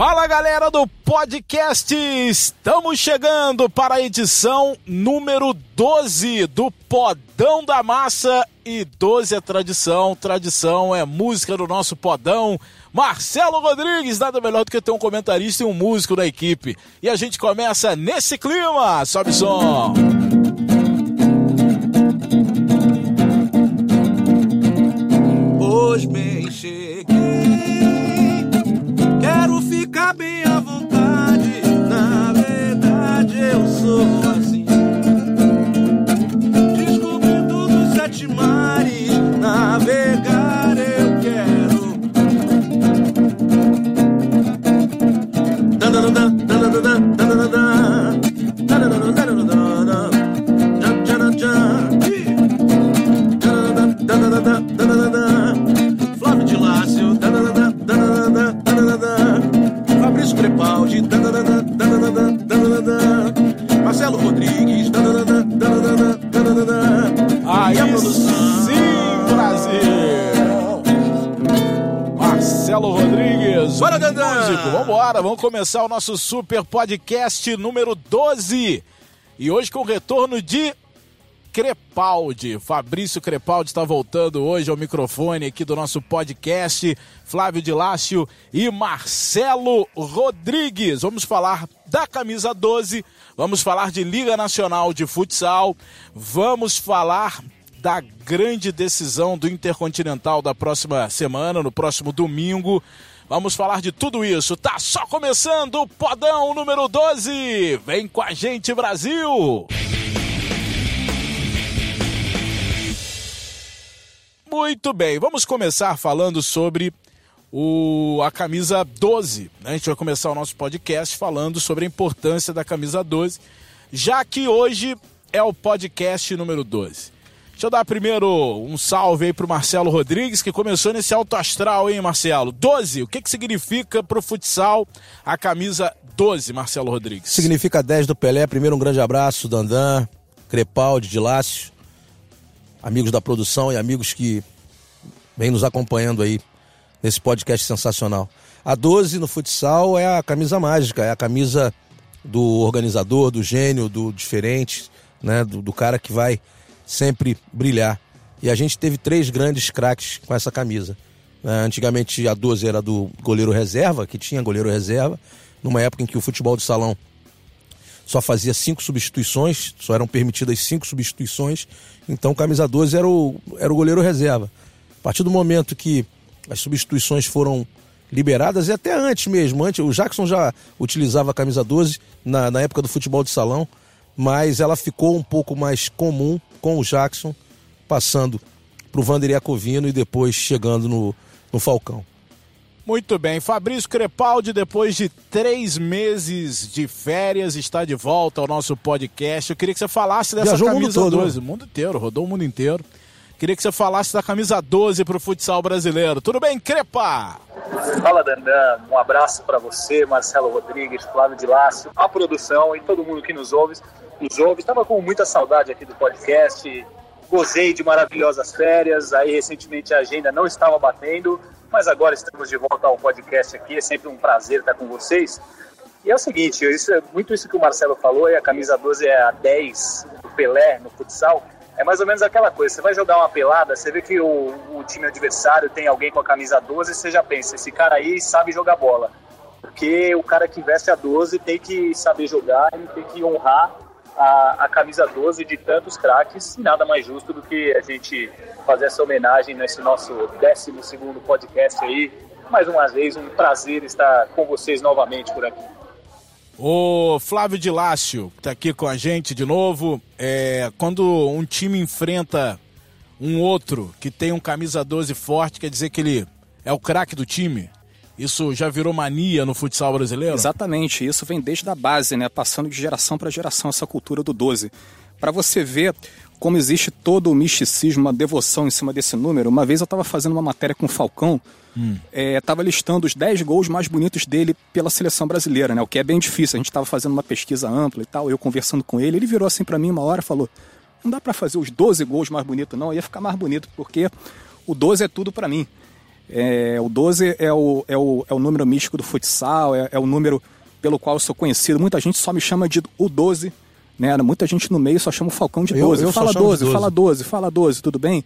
Fala galera do podcast, estamos chegando para a edição número 12 do Podão da Massa e 12 é tradição, tradição é música do nosso Podão. Marcelo Rodrigues, nada melhor do que ter um comentarista e um músico da equipe. E a gente começa nesse clima, sobe som. cabeça. Crepaldi, Marcelo Rodrigues, Aí a produção. sim, Brasil! Marcelo Rodrigues, Bora, músico, vambora, vamos começar o nosso super podcast número 12. E hoje com o retorno de Crepaldi. Fabrício Crepaldi está voltando hoje ao microfone aqui do nosso podcast. Flávio de Lácio e Marcelo Rodrigues. Vamos falar da camisa 12, vamos falar de Liga Nacional de Futsal, vamos falar da grande decisão do Intercontinental da próxima semana, no próximo domingo. Vamos falar de tudo isso. Tá só começando o Podão número 12. Vem com a gente, Brasil! Muito bem, vamos começar falando sobre o, a camisa 12. né? A gente vai começar o nosso podcast falando sobre a importância da camisa 12, já que hoje é o podcast número 12. Deixa eu dar primeiro um salve aí pro Marcelo Rodrigues, que começou nesse alto astral, hein, Marcelo? 12, o que, que significa pro futsal a camisa 12, Marcelo Rodrigues? Significa 10 do Pelé. Primeiro, um grande abraço, Dandan, Crepaldi, de Lácio, amigos da produção e amigos que vêm nos acompanhando aí nesse podcast sensacional. A 12 no futsal é a camisa mágica, é a camisa do organizador, do gênio, do diferente, né? do, do cara que vai sempre brilhar. E a gente teve três grandes craques com essa camisa. né? Antigamente a 12 era do goleiro reserva, que tinha goleiro reserva, numa época em que o futebol de salão só fazia cinco substituições, só eram permitidas cinco substituições, então camisa 12 era o, era o goleiro reserva. A partir do momento que as substituições foram liberadas, e até antes mesmo, antes, o Jackson já utilizava a camisa 12 na, na época do futebol de salão, mas ela ficou um pouco mais comum com o Jackson, passando para o Vander e depois chegando no, no Falcão. Muito bem, Fabrício Crepaldi, depois de três meses de férias, está de volta ao nosso podcast. Eu queria que você falasse dessa Viajou o mundo camisa todo, né? 12. O mundo inteiro, rodou o mundo inteiro. Queria que você falasse da camisa 12 para o futsal brasileiro. Tudo bem, Crepa? Fala Dandan, um abraço para você, Marcelo Rodrigues, Flávio de Lácio, a produção e todo mundo que nos ouve. Nos ouve. Estava com muita saudade aqui do podcast, gozei de maravilhosas férias, aí recentemente a agenda não estava batendo, mas agora estamos de volta ao podcast aqui, é sempre um prazer estar com vocês. E é o seguinte, isso é muito isso que o Marcelo falou, e a camisa 12 é a 10 do Pelé no futsal. É mais ou menos aquela coisa, você vai jogar uma pelada, você vê que o, o time adversário tem alguém com a camisa 12, você já pensa, esse cara aí sabe jogar bola. Porque o cara que veste a 12 tem que saber jogar e tem que honrar a, a camisa 12 de tantos craques, e nada mais justo do que a gente fazer essa homenagem nesse nosso 12 podcast aí. Mais uma vez, um prazer estar com vocês novamente por aqui. O Flávio de Lácio está aqui com a gente de novo. É, quando um time enfrenta um outro que tem um camisa 12 forte, quer dizer que ele é o craque do time? Isso já virou mania no futsal brasileiro? Exatamente, isso vem desde a base, né? Passando de geração para geração essa cultura do 12. Para você ver como existe todo o misticismo, uma devoção em cima desse número. Uma vez eu estava fazendo uma matéria com o Falcão, estava listando os 10 gols mais bonitos dele pela seleção brasileira, né? O que é bem difícil. A gente estava fazendo uma pesquisa ampla e tal, eu conversando com ele, ele virou assim para mim uma hora e falou: "Não dá para fazer os 12 gols mais bonitos não, ia ficar mais bonito porque o 12 é tudo para mim". É, o 12 é o, é, o, é o número místico do futsal, é, é o número pelo qual eu sou conhecido. Muita gente só me chama de o 12, né? Muita gente no meio só chama o Falcão de 12. Eu- eu fala chamo de 12, 12. fala 12, fala 12, tudo bem?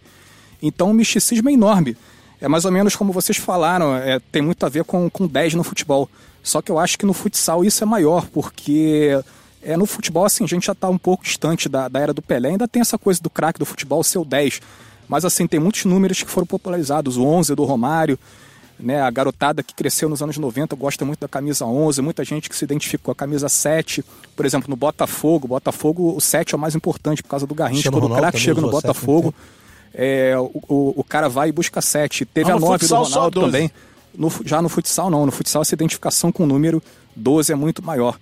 Então o misticismo é enorme. É mais ou menos como vocês falaram, é, tem muito a ver com, com 10 no futebol. Só que eu acho que no futsal isso é maior, porque é, no futebol, assim, a gente já está um pouco distante da, da era do Pelé, ainda tem essa coisa do craque do futebol ser o 10. Mas assim, tem muitos números que foram popularizados, o 11 do Romário, né, a garotada que cresceu nos anos 90 gosta muito da camisa 11, muita gente que se identifica com a camisa 7. Por exemplo, no Botafogo, Botafogo, o 7 é o mais importante por causa do Garrincha. Quando o craque chega no usou 7 Botafogo, é, o, o, o cara vai e busca 7. Teve Ah, a no 9 do Ronaldo 12. também. No já no futsal não, no futsal essa identificação com o número 12 é muito maior.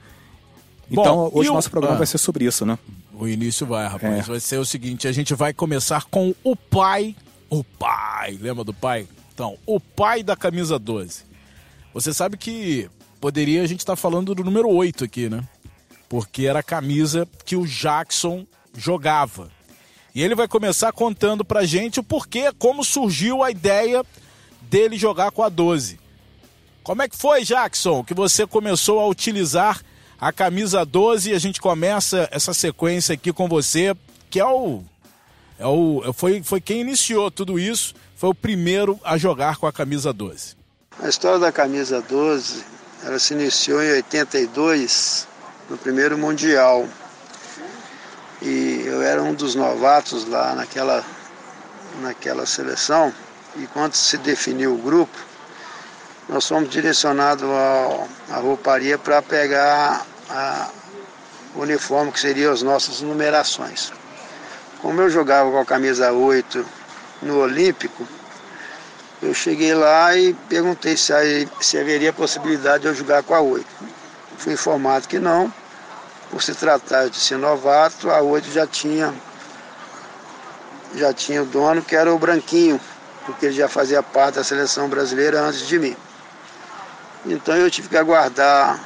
Bom, Então, hoje o o- nosso programa ah. vai ser sobre isso, né? O início vai, rapaz. É. Vai ser o seguinte: a gente vai começar com o pai. O pai, lembra do pai? Então, o pai da camisa 12. Você sabe que poderia a gente estar falando do número 8 aqui, né? Porque era a camisa que o Jackson jogava. E ele vai começar contando pra gente o porquê, como surgiu a ideia dele jogar com a 12. Como é que foi, Jackson, que você começou a utilizar a camisa 12 e a gente começa essa sequência aqui com você, que é o. É o foi, foi quem iniciou tudo isso, foi o primeiro a jogar com a camisa 12. A história da camisa 12, ela se iniciou em 82, no primeiro Mundial. E eu era um dos novatos lá naquela, naquela seleção. E quando se definiu o grupo, nós fomos direcionados à rouparia para pegar a, uniforme que seriam as nossas numerações. Como eu jogava com a camisa 8 no Olímpico, eu cheguei lá e perguntei se, aí- se haveria possibilidade de eu jogar com a 8. Fui informado que não, por se tratar de ser novato, a 8 já tinha, já tinha o dono, que era o Branquinho, porque ele já fazia parte da seleção brasileira antes de mim. Então eu tive que aguardar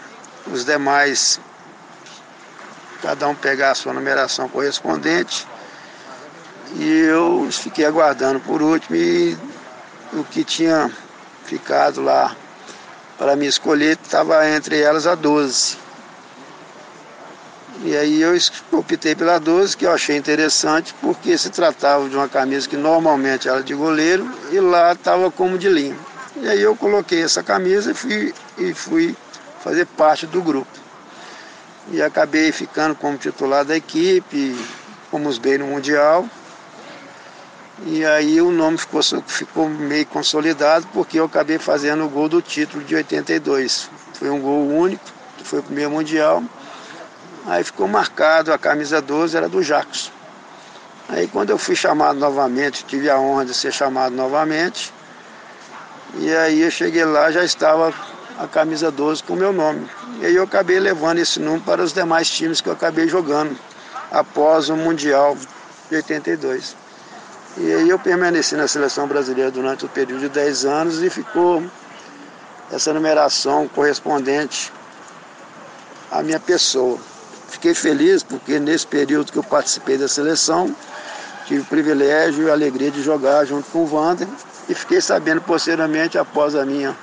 os demais, cada um pegar a sua numeração correspondente, e eu fiquei aguardando por último e o que tinha ficado lá para me escolher estava entre elas a 12. E aí eu optei pela 12, que eu achei interessante, porque se tratava de uma camisa que normalmente era de goleiro e lá estava como de linha. E aí eu coloquei essa camisa e fui, e fui fazer parte do grupo. E acabei ficando como titular da equipe, fomos bem no Mundial. E aí o nome ficou, ficou meio consolidado porque eu acabei fazendo o gol do título de 82. Foi um gol único, foi o primeiro mundial. Aí ficou marcado, a camisa 12 era do Jacos. Aí quando eu fui chamado novamente, tive a honra de ser chamado novamente. E aí eu cheguei lá, já estava a camisa 12 com o meu nome. E aí eu acabei levando esse número para os demais times que eu acabei jogando após o Mundial de 82. E aí eu permaneci na seleção brasileira durante o período de 10 anos e ficou essa numeração correspondente à minha pessoa. Fiquei feliz porque nesse período que eu participei da seleção, tive o privilégio e a alegria de jogar junto com o Wander e fiquei sabendo posteriormente, após a minha,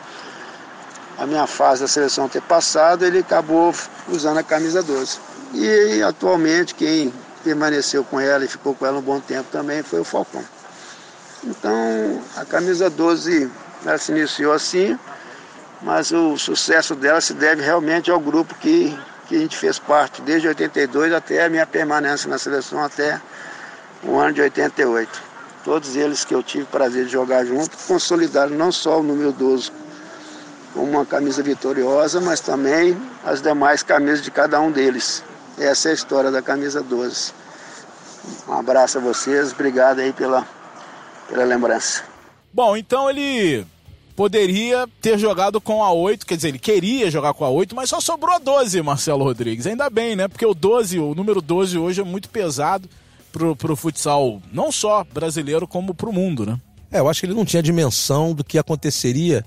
a minha fase da seleção ter passado, ele acabou usando a camisa 12. E atualmente quem permaneceu com ela e ficou com ela um bom tempo também foi o Falcão. Então a camisa 12 ela se iniciou assim, mas o sucesso dela se deve realmente ao grupo que, que a gente fez parte desde 82 até a minha permanência na seleção até o ano de 88. Todos eles que eu tive prazer de jogar junto consolidaram não só o número 12 como uma camisa vitoriosa, mas também as demais camisas de cada um deles. Essa é a história da camisa 12. Um abraço a vocês, obrigado aí pela, pela lembrança. Bom, então ele poderia ter jogado com a 8, quer dizer, ele queria jogar com a 8, mas só sobrou a 12, Marcelo Rodrigues. Ainda bem, né? Porque o 12, o número 12 hoje é muito pesado pro, pro futsal, não só brasileiro, como pro mundo, né? É, eu acho que ele não tinha dimensão do que aconteceria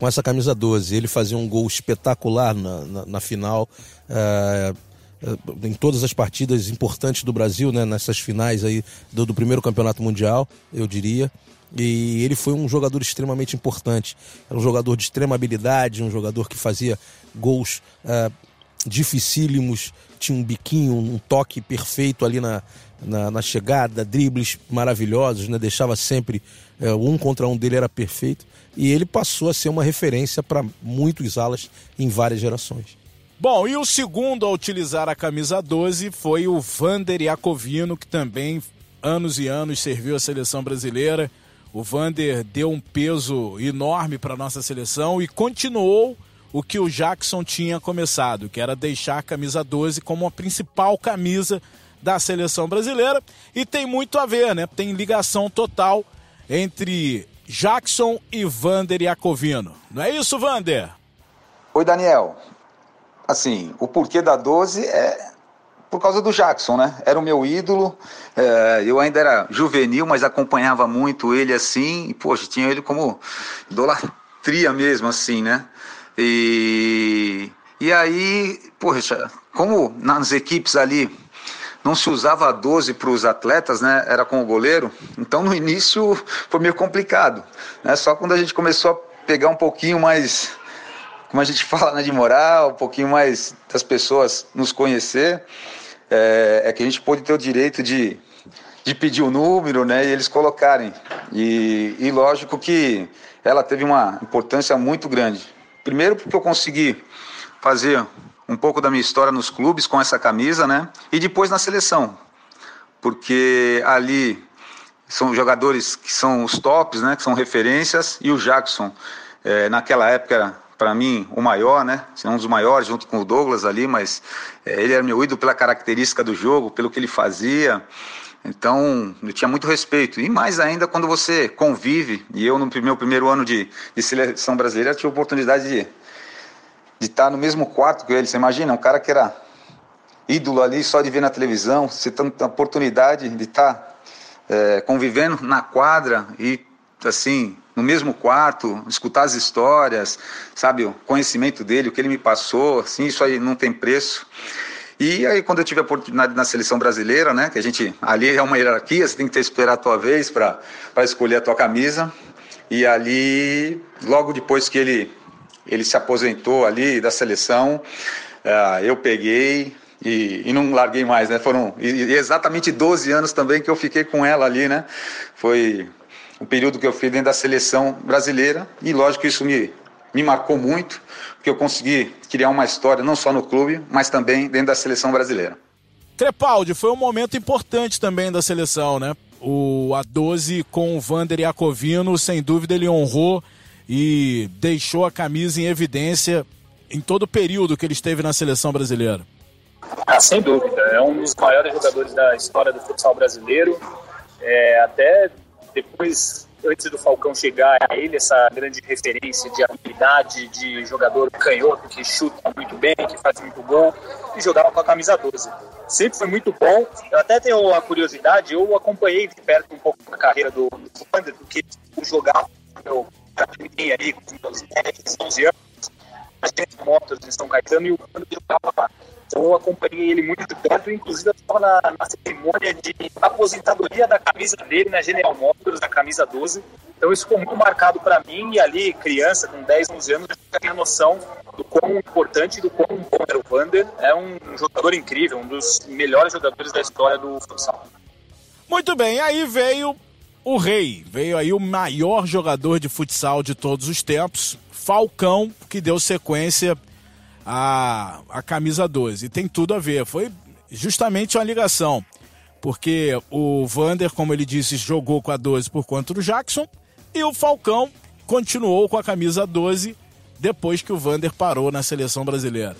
com essa camisa 12. Ele fazia um gol espetacular na, na, na final, é, é, em todas as partidas importantes do Brasil, né, nessas finais aí do, do primeiro campeonato mundial, eu diria. E ele foi um jogador extremamente importante. Era um jogador de extrema habilidade, um jogador que fazia gols uh, dificílimos, tinha um biquinho, um toque perfeito ali na, na, na chegada, dribles maravilhosos, né? deixava sempre uh, um contra um dele era perfeito. E ele passou a ser uma referência para muitos alas em várias gerações. Bom, e o segundo a utilizar a camisa 12 foi o Vander Iacovino, que também anos e anos serviu a seleção brasileira. O Vander deu um peso enorme para a nossa seleção e continuou o que o Jackson tinha começado, que era deixar a camisa 12 como a principal camisa da seleção brasileira. E tem muito a ver, né? Tem ligação total entre Jackson e Vander Iacovino. Não é isso, Vander? Oi, Daniel assim, o porquê da 12 é por causa do Jackson, né? Era o meu ídolo. É, eu ainda era juvenil, mas acompanhava muito ele assim. E, poxa, tinha ele como idolatria mesmo, assim, né? E, e aí, poxa, como nas equipes ali não se usava a 12 para os atletas, né? Era com o goleiro. Então no início foi meio complicado. Né? Só quando a gente começou a pegar um pouquinho mais como a gente fala né, de moral, um pouquinho mais das pessoas nos conhecer, é, é, que a gente pôde ter o direito de, de pedir o número né, e eles colocarem. E, e lógico que ela teve uma importância muito grande. Primeiro porque eu consegui fazer um pouco da minha história nos clubes com essa camisa, né? E depois na seleção, porque ali são jogadores que são os tops, né? Que são referências e o Jackson é, naquela época para mim, o maior, né? Um dos maiores, junto com o Douglas ali, mas é, ele era meu ídolo pela característica do jogo, pelo que ele fazia. Então, eu tinha muito respeito. E mais ainda quando você convive, e eu no meu primeiro ano de, de seleção brasileira tive a oportunidade de, de estar no mesmo quarto que ele. Você imagina, um cara que era ídolo ali só de ver na televisão, você tem a oportunidade de estar é, convivendo na quadra e, assim, no mesmo quarto, escutar as histórias, sabe, o conhecimento dele, o que ele me passou, assim, isso aí não tem preço. E aí quando eu tive a oportunidade na seleção brasileira, né, que a gente ali é uma hierarquia, você tem que ter esperar a tua vez para escolher a tua camisa. E ali, logo depois que ele ele se aposentou ali da seleção, uh, eu peguei e, e, não larguei mais, né? Foram exatamente 12 anos também que eu fiquei com ela ali, né? Foi o período que eu fiz dentro da seleção brasileira e lógico que isso me, me marcou muito, porque eu consegui criar uma história não só no clube, mas também dentro da seleção brasileira. Crepaldi, foi um momento importante também da seleção, né? O A12 com o Vander Iacovino, sem dúvida ele honrou e deixou a camisa em evidência em todo o período que ele esteve na seleção brasileira. Ah, sem dúvida, é um dos maiores jogadores da história do futsal brasileiro. É, até depois, antes do Falcão chegar a ele, essa grande referência de habilidade, de jogador canhoto que chuta muito bem, que faz muito gol, e jogava com a camisa 12. Sempre foi muito bom. Eu até tenho a curiosidade, eu acompanhei de perto um pouco a carreira do, do Wander, porque eu jogava, eu aí com meus 10, 11 anos, as motos em São Caetano e o jogava lá. Então eu acompanhei ele muito de perto, inclusive eu estava na, na, cerimônia de aposentadoria da camisa dele na General Motors, da camisa 12. Então isso ficou muito marcado para mim e ali, criança, com 10, 11 anos, eu tinha noção do quão importante e do quão bom era o Vander. É um, um jogador incrível, um dos melhores jogadores da história do futsal. Muito bem, aí veio o rei, veio aí o maior jogador de futsal de todos os tempos, Falcão, que deu sequência a, a camisa 12. E tem tudo a ver. Foi justamente uma ligação. Porque o Vander, como ele disse, jogou com a 12 por conta do Jackson. E o Falcão continuou com a camisa 12 depois que o Vander parou na seleção brasileira.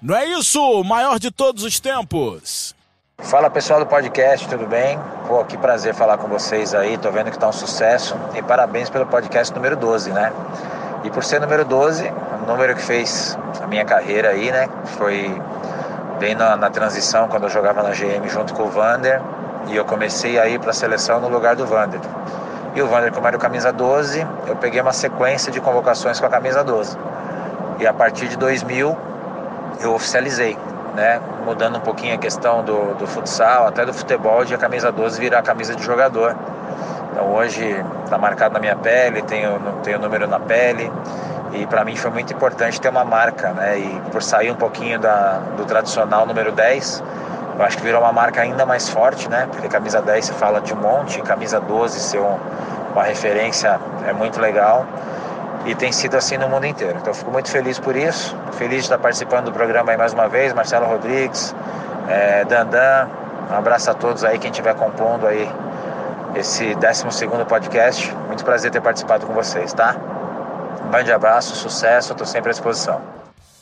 Não é isso? Maior de todos os tempos. Fala pessoal do podcast, tudo bem? Pô, que prazer falar com vocês aí. Tô vendo que tá um sucesso. E parabéns pelo podcast número 12, né? E por ser número 12, o número que fez a minha carreira aí, né? Foi bem na, na transição, quando eu jogava na GM junto com o Vander. E eu comecei a ir para a seleção no lugar do Vander. E o Vander, como era o camisa 12, eu peguei uma sequência de convocações com a camisa 12. E a partir de 2000, eu oficializei, né? Mudando um pouquinho a questão do, do futsal, até do futebol, de a camisa 12 virar a camisa de jogador. Então hoje está marcado na minha pele, tenho, o número na pele e para mim foi muito importante ter uma marca, né? E por sair um pouquinho da, do tradicional número 10, eu acho que virou uma marca ainda mais forte, né? Porque camisa 10 se fala de um monte, camisa 12 ser um, uma referência é muito legal e tem sido assim no mundo inteiro. Então fico muito feliz por isso, feliz de estar participando do programa aí mais uma vez, Marcelo Rodrigues, é, Dandan, um abraço a todos aí, quem estiver compondo aí esse 12 podcast. Muito prazer ter participado com vocês, tá? Um grande abraço, sucesso, estou sempre à disposição.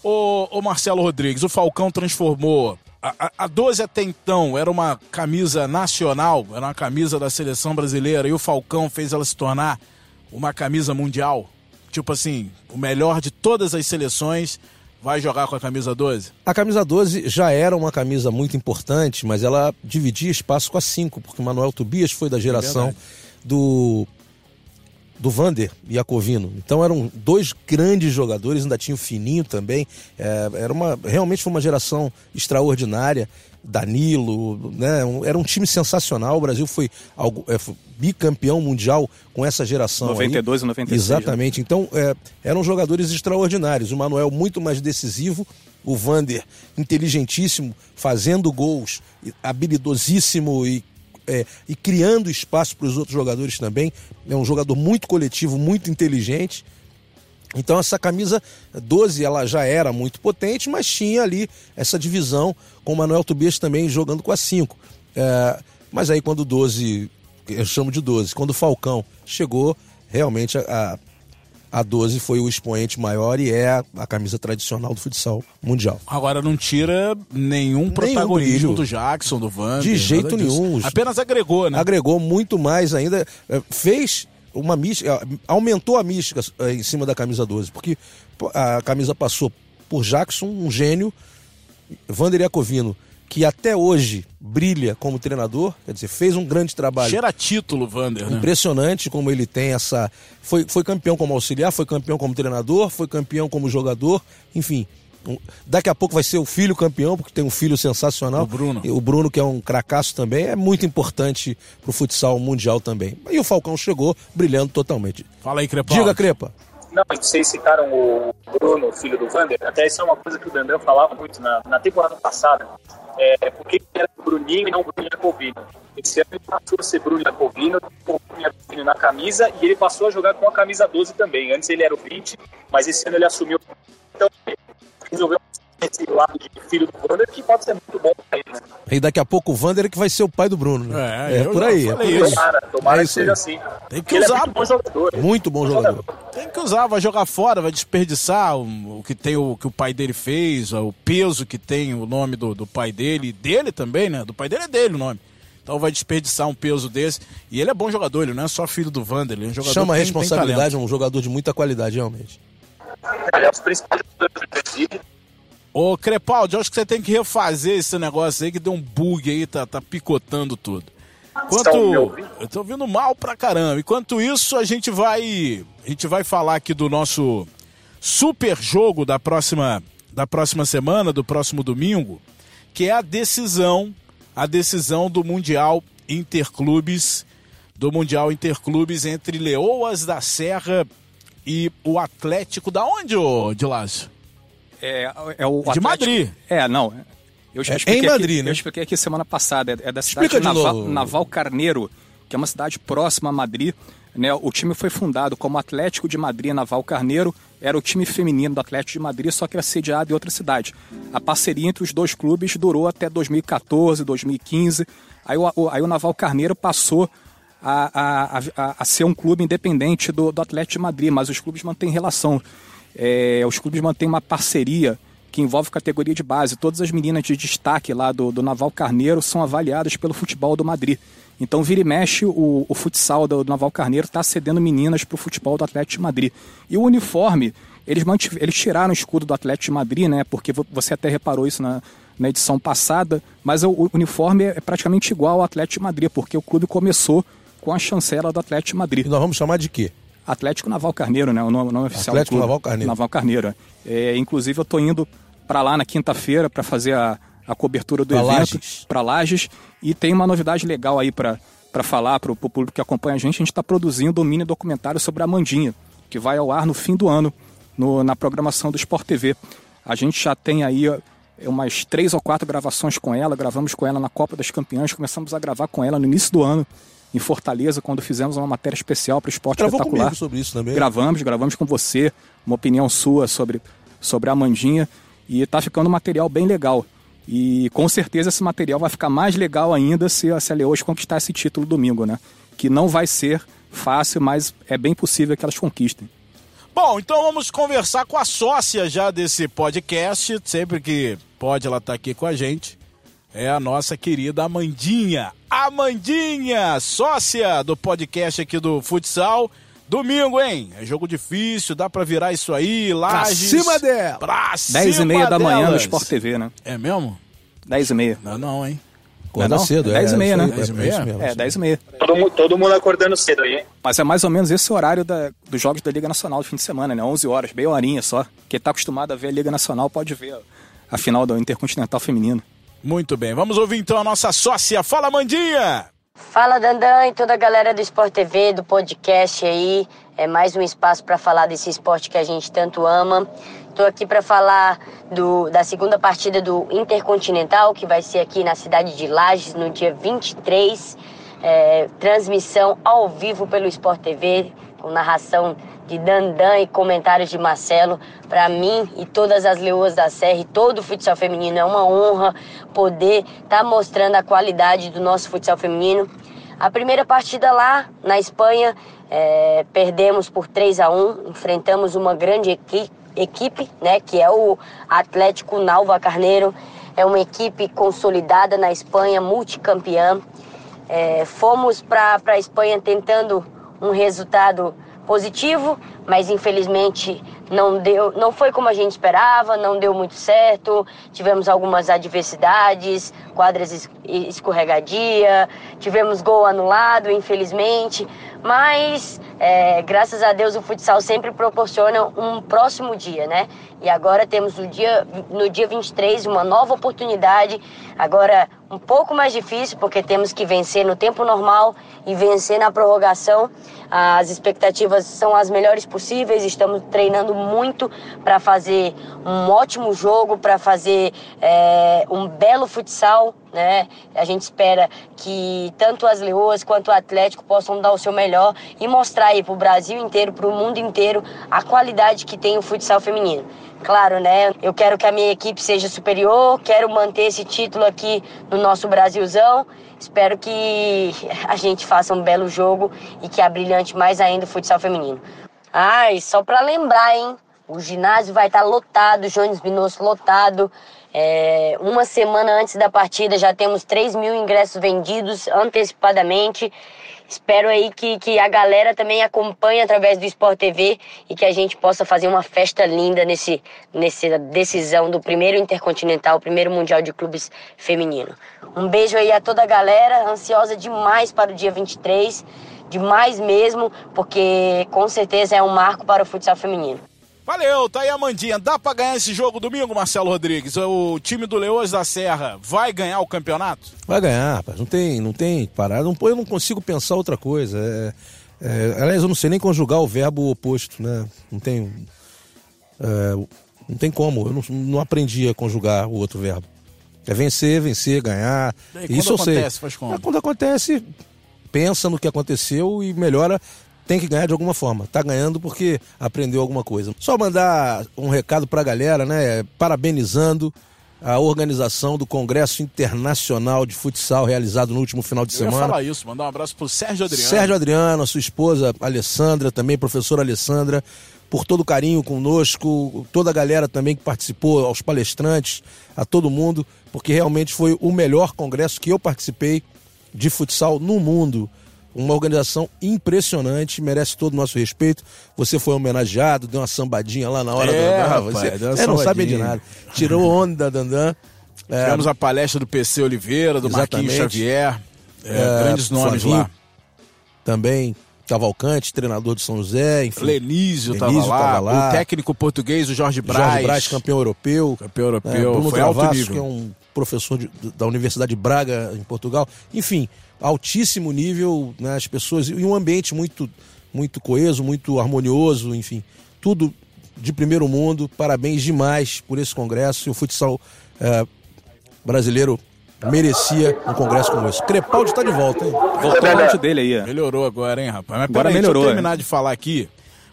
Ô, ô, Marcelo Rodrigues, o Falcão transformou. A, a 12 até então era uma camisa nacional, era uma camisa da seleção brasileira, e o Falcão fez ela se tornar uma camisa mundial. Tipo assim, o melhor de todas as seleções vai jogar com a camisa 12? A camisa 12 já era uma camisa muito importante, mas ela dividia espaço com a 5, porque o Manuel Tobias foi da geração é do do Vander e Acovino. Então eram dois grandes jogadores, ainda tinha o Fininho também. É, era uma, realmente foi uma geração extraordinária. Danilo, né? Era um time sensacional. O Brasil foi, algo, é, bicampeão mundial com essa geração. 92 aí. e 96. Exatamente. Né? Então é, eram jogadores extraordinários. O Manuel muito mais decisivo, o Vander inteligentíssimo, fazendo gols, habilidosíssimo e é, e criando espaço para os outros jogadores também. É um jogador muito coletivo, muito inteligente. Então essa camisa 12 ela já era muito potente, mas tinha ali essa divisão com o Manuel Tobias também jogando com a 5. É, mas aí quando o 12, eu chamo de 12, quando o Falcão chegou, realmente a, a 12 foi o expoente maior e é a, camisa tradicional do futsal mundial. Agora não tira nenhum protagonismo do Jackson, do Van. De jeito nenhum. Apenas agregou, né? Agregou muito mais ainda. É, fez uma mística, aumentou a mística é, em cima da camisa 12, porque a camisa passou por Jackson, um gênio, Vander Iacovino, que até hoje brilha como treinador, quer dizer, fez um grande trabalho. Cheira título, Vander. Né? Impressionante como ele tem essa. Foi, foi campeão como auxiliar, foi campeão como treinador, foi campeão como jogador, enfim. Daqui a pouco vai ser o filho campeão, porque tem um filho sensacional. O Bruno. O Bruno, que é um cracaço também, é muito importante pro futsal mundial também. E o Falcão chegou brilhando totalmente. Fala aí, Crepa. Diga, Crepa. Não, vocês citaram o Bruno, filho do Vander. Até isso é uma coisa que o Dandão falava muito na, na temporada passada é, por que era o Bruninho e não o Bruno Jacobino. Esse ano ele passou a ser Bruno Jacobino, o Bruno Jacobino na camisa e ele passou a jogar com a camisa 12 também. Antes ele era o 20, mas esse ano ele assumiu. Então resolveu esse lado de filho do Wander que pode ser muito bom para ele. Né? E daqui a pouco o Wander é que vai ser o pai do Bruno. Né? É, é por aí. É por aí. Tomara, tomara é que seja assim. Tem que usar. É muito bom jogador. Muito bom jogador. Tem que usar, vai jogar fora, vai desperdiçar o, o que tem o que o pai dele fez, o peso que tem o nome do, do pai dele, dele também, né? Do pai dele é dele o nome. Então vai desperdiçar um peso desse. E ele é bom jogador, ele não é só filho do Vander, ele é um jogador Chama a responsabilidade, é um jogador de muita qualidade, realmente. Ele é os principais jogadores Ô, Crepaldi, acho que você tem que refazer esse negócio aí que deu um bug aí, tá, tá picotando tudo. Enquanto... Eu tô ouvindo mal pra caramba. Enquanto isso, a gente vai. A gente vai falar aqui do nosso super jogo da próxima, da próxima semana, do próximo domingo, que é a decisão, a decisão do Mundial Interclubes, do Mundial Interclubes entre Leoas da Serra e o Atlético da onde, ô Dilácio? É, é o de Madrid. É, não. Eu já é em Madrid, aqui, né? Eu expliquei aqui semana passada. É, é da cidade de Naval, Naval Carneiro, que é uma cidade próxima a Madrid. Né? O time foi fundado como Atlético de Madrid Naval Carneiro. Era o time feminino do Atlético de Madrid, só que era sediado em outra cidade. A parceria entre os dois clubes durou até 2014, 2015. Aí o, aí o Naval Carneiro passou a, a, a, ser um clube independente do, do Atlético de Madrid, mas os clubes mantêm relação. É, os clubes mantêm uma parceria que envolve categoria de base. Todas as meninas de destaque lá do, do Naval Carneiro são avaliadas pelo futebol do Madrid. Então, vira e mexe, o, o futsal do, do Naval Carneiro está cedendo meninas para o futebol do Atlético de Madrid. E o uniforme, eles, eles tiraram o escudo do Atlético de Madrid, né? Porque você até reparou isso na, na edição passada, mas o, o uniforme é praticamente igual ao Atlético de Madrid, porque o clube começou com a chancela do Atlético de Madrid. E nós vamos chamar de quê? Atlético Naval Carneiro, né? O nome, nome oficial Atlético Naval Carneiro. Naval Carneiro. É, inclusive, eu estou indo para lá na quinta-feira para fazer a, a cobertura do pra evento para Lages. E tem uma novidade legal aí para para falar para o público que acompanha a gente, a gente está produzindo um mini documentário sobre a Mandinha, que vai ao ar no fim do ano, no, na programação do Sport TV. A gente já tem aí umas três ou quatro gravações com ela, gravamos com ela na Copa das Campeãs, começamos a gravar com ela no início do ano, em Fortaleza, quando fizemos uma matéria especial para o esporte Gravou espetacular. sobre isso também. Gravamos, gravamos com você, uma opinião sua sobre, sobre a Mandinha, e tá ficando um material bem legal. E com certeza esse material vai ficar mais legal ainda se a, Leoas conquistar esse título domingo, né? Que não vai ser fácil, mas é bem possível que elas conquistem. Bom, então vamos conversar com a sócia já desse podcast. Sempre que pode, ela tá aqui com a gente. É a nossa querida Amandinha. Amandinha, sócia do podcast aqui do Futsal. Domingo, hein? É jogo difícil, dá pra virar isso aí, Lages. cima dela! Pra 10 e meia da manhã no. Sport TV, né? É mesmo? 10 e meia. Não, não, hein? Acorda Não é não? cedo, É 10 e meia, né? é 10 e meia? É, isso 10 e meia. Todo, todo mundo acordando cedo aí, hein? Mas é mais ou menos esse horário da- dos jogos da Liga Nacional de fim de semana, né? 11 horas, meia horinha só. Quem tá acostumado a ver a Liga Nacional pode ver a final do Intercontinental Feminino. Muito bem, vamos ouvir então a nossa sócia. Fala, Mandinha! Fala Dandan e toda a galera do Sport TV, do podcast aí. É mais um espaço para falar desse esporte que a gente tanto ama. Estou aqui para falar do, da segunda partida do Intercontinental, que vai ser aqui na cidade de Lages no dia 23. É, transmissão ao vivo pelo Sport TV, com narração de Dandan e comentários de Marcelo. Para mim e todas as leoas da Serra e todo o futsal feminino é uma honra poder estar mostrando a qualidade do nosso futsal feminino. A primeira partida lá na Espanha, é, perdemos por 3 a 1 enfrentamos uma grande equi equipe, né, que é o Atlético Nalva Carneiro. É uma equipe consolidada na Espanha, multicampeã. É, fomos para a Espanha tentando um resultado positivo, mas infelizmente não deu, não foi como a gente esperava, não deu muito certo. Tivemos algumas adversidades, quadras es- escorregadia, tivemos gol anulado, infelizmente. Mas é, graças a Deus o futsal sempre proporciona um próximo dia, né? E agora temos no dia, no dia 23 uma nova oportunidade. Agora um pouco mais difícil, porque temos que vencer no tempo normal e vencer na prorrogação. As expectativas são as melhores possíveis. Estamos treinando muito para fazer um ótimo jogo, para fazer é, um belo futsal. Né? A gente espera que tanto as Leoas quanto o Atlético possam dar o seu melhor e mostrar aí para o Brasil inteiro, para o mundo inteiro, a qualidade que tem o futsal feminino. Claro, né? Eu quero que a minha equipe seja superior, quero manter esse título aqui no nosso Brasilzão. Espero que a gente faça um belo jogo e que abrilhante mais ainda o futsal feminino. E só para lembrar, hein? O ginásio vai estar lotado, Jones Minosso lotado. É, uma semana antes da partida já temos 3 mil ingressos vendidos antecipadamente. Espero aí que, que a galera também acompanhe através do Sport TV e que a gente possa fazer uma festa linda nesse, nessa decisão do primeiro Intercontinental, primeiro Mundial de Clubes Feminino. Um beijo aí a toda a galera, ansiosa demais para o dia 23, demais mesmo, porque com certeza é um marco para o futsal feminino. Valeu, tá aí a Mandinha. Dá pra ganhar esse jogo domingo, Marcelo Rodrigues? O time do Leões da Serra vai ganhar o campeonato? Vai ganhar, rapaz. Não tem, não tem parada. Não, eu não consigo pensar outra coisa. É, é, aliás, eu não sei nem conjugar o verbo oposto, né? Não tem. é, não tem como. Eu não, não aprendi a conjugar o outro verbo. É vencer, vencer, ganhar. E quando Isso eu sei. acontece, faz como? É, quando acontece, pensa no que aconteceu e melhora. Tem que ganhar de alguma forma. Tá ganhando porque aprendeu alguma coisa. Só mandar um recado pra galera, né? Parabenizando a organização do Congresso Internacional de Futsal realizado no último final de Eu ia semana. falar isso, mandar um abraço pro Sérgio Adriano. Sérgio Adriano, a sua esposa Alessandra, também professora Alessandra, por todo o carinho conosco, toda a galera também que participou, aos palestrantes, a todo mundo, porque realmente foi o melhor congresso que eu participei de futsal no mundo. Uma organização impressionante, merece todo o nosso respeito. Você foi homenageado, deu uma sambadinha lá na hora É, do rapaz, Você é, não sabe de nada. Tirou onda, Dandan. É, Tivemos a palestra do PC Oliveira, do Marquinhos. Xavier. É, É, grandes nomes Flavinho. lá. também Cavalcante, treinador de São José, enfim. Lenísio estava lá, lá. o técnico português, o Jorge Braz. Jorge Braz, campeão europeu. Campeão europeu, É, Bruno foi alto Travasso, nível. que é um professor de- da Universidade de Braga, em Portugal. Enfim, altíssimo nível, né, as pessoas e um ambiente muito muito coeso, muito harmonioso, enfim, tudo de primeiro mundo. Parabéns demais por esse congresso. E o futsal é, brasileiro merecia um congresso como esse. Crepaldi está de volta, hein? Voltou o áudio dele aí. ó. Melhorou agora, hein, rapaz? Mas Agora peraí, melhorou, deixa eu terminar de falar aqui,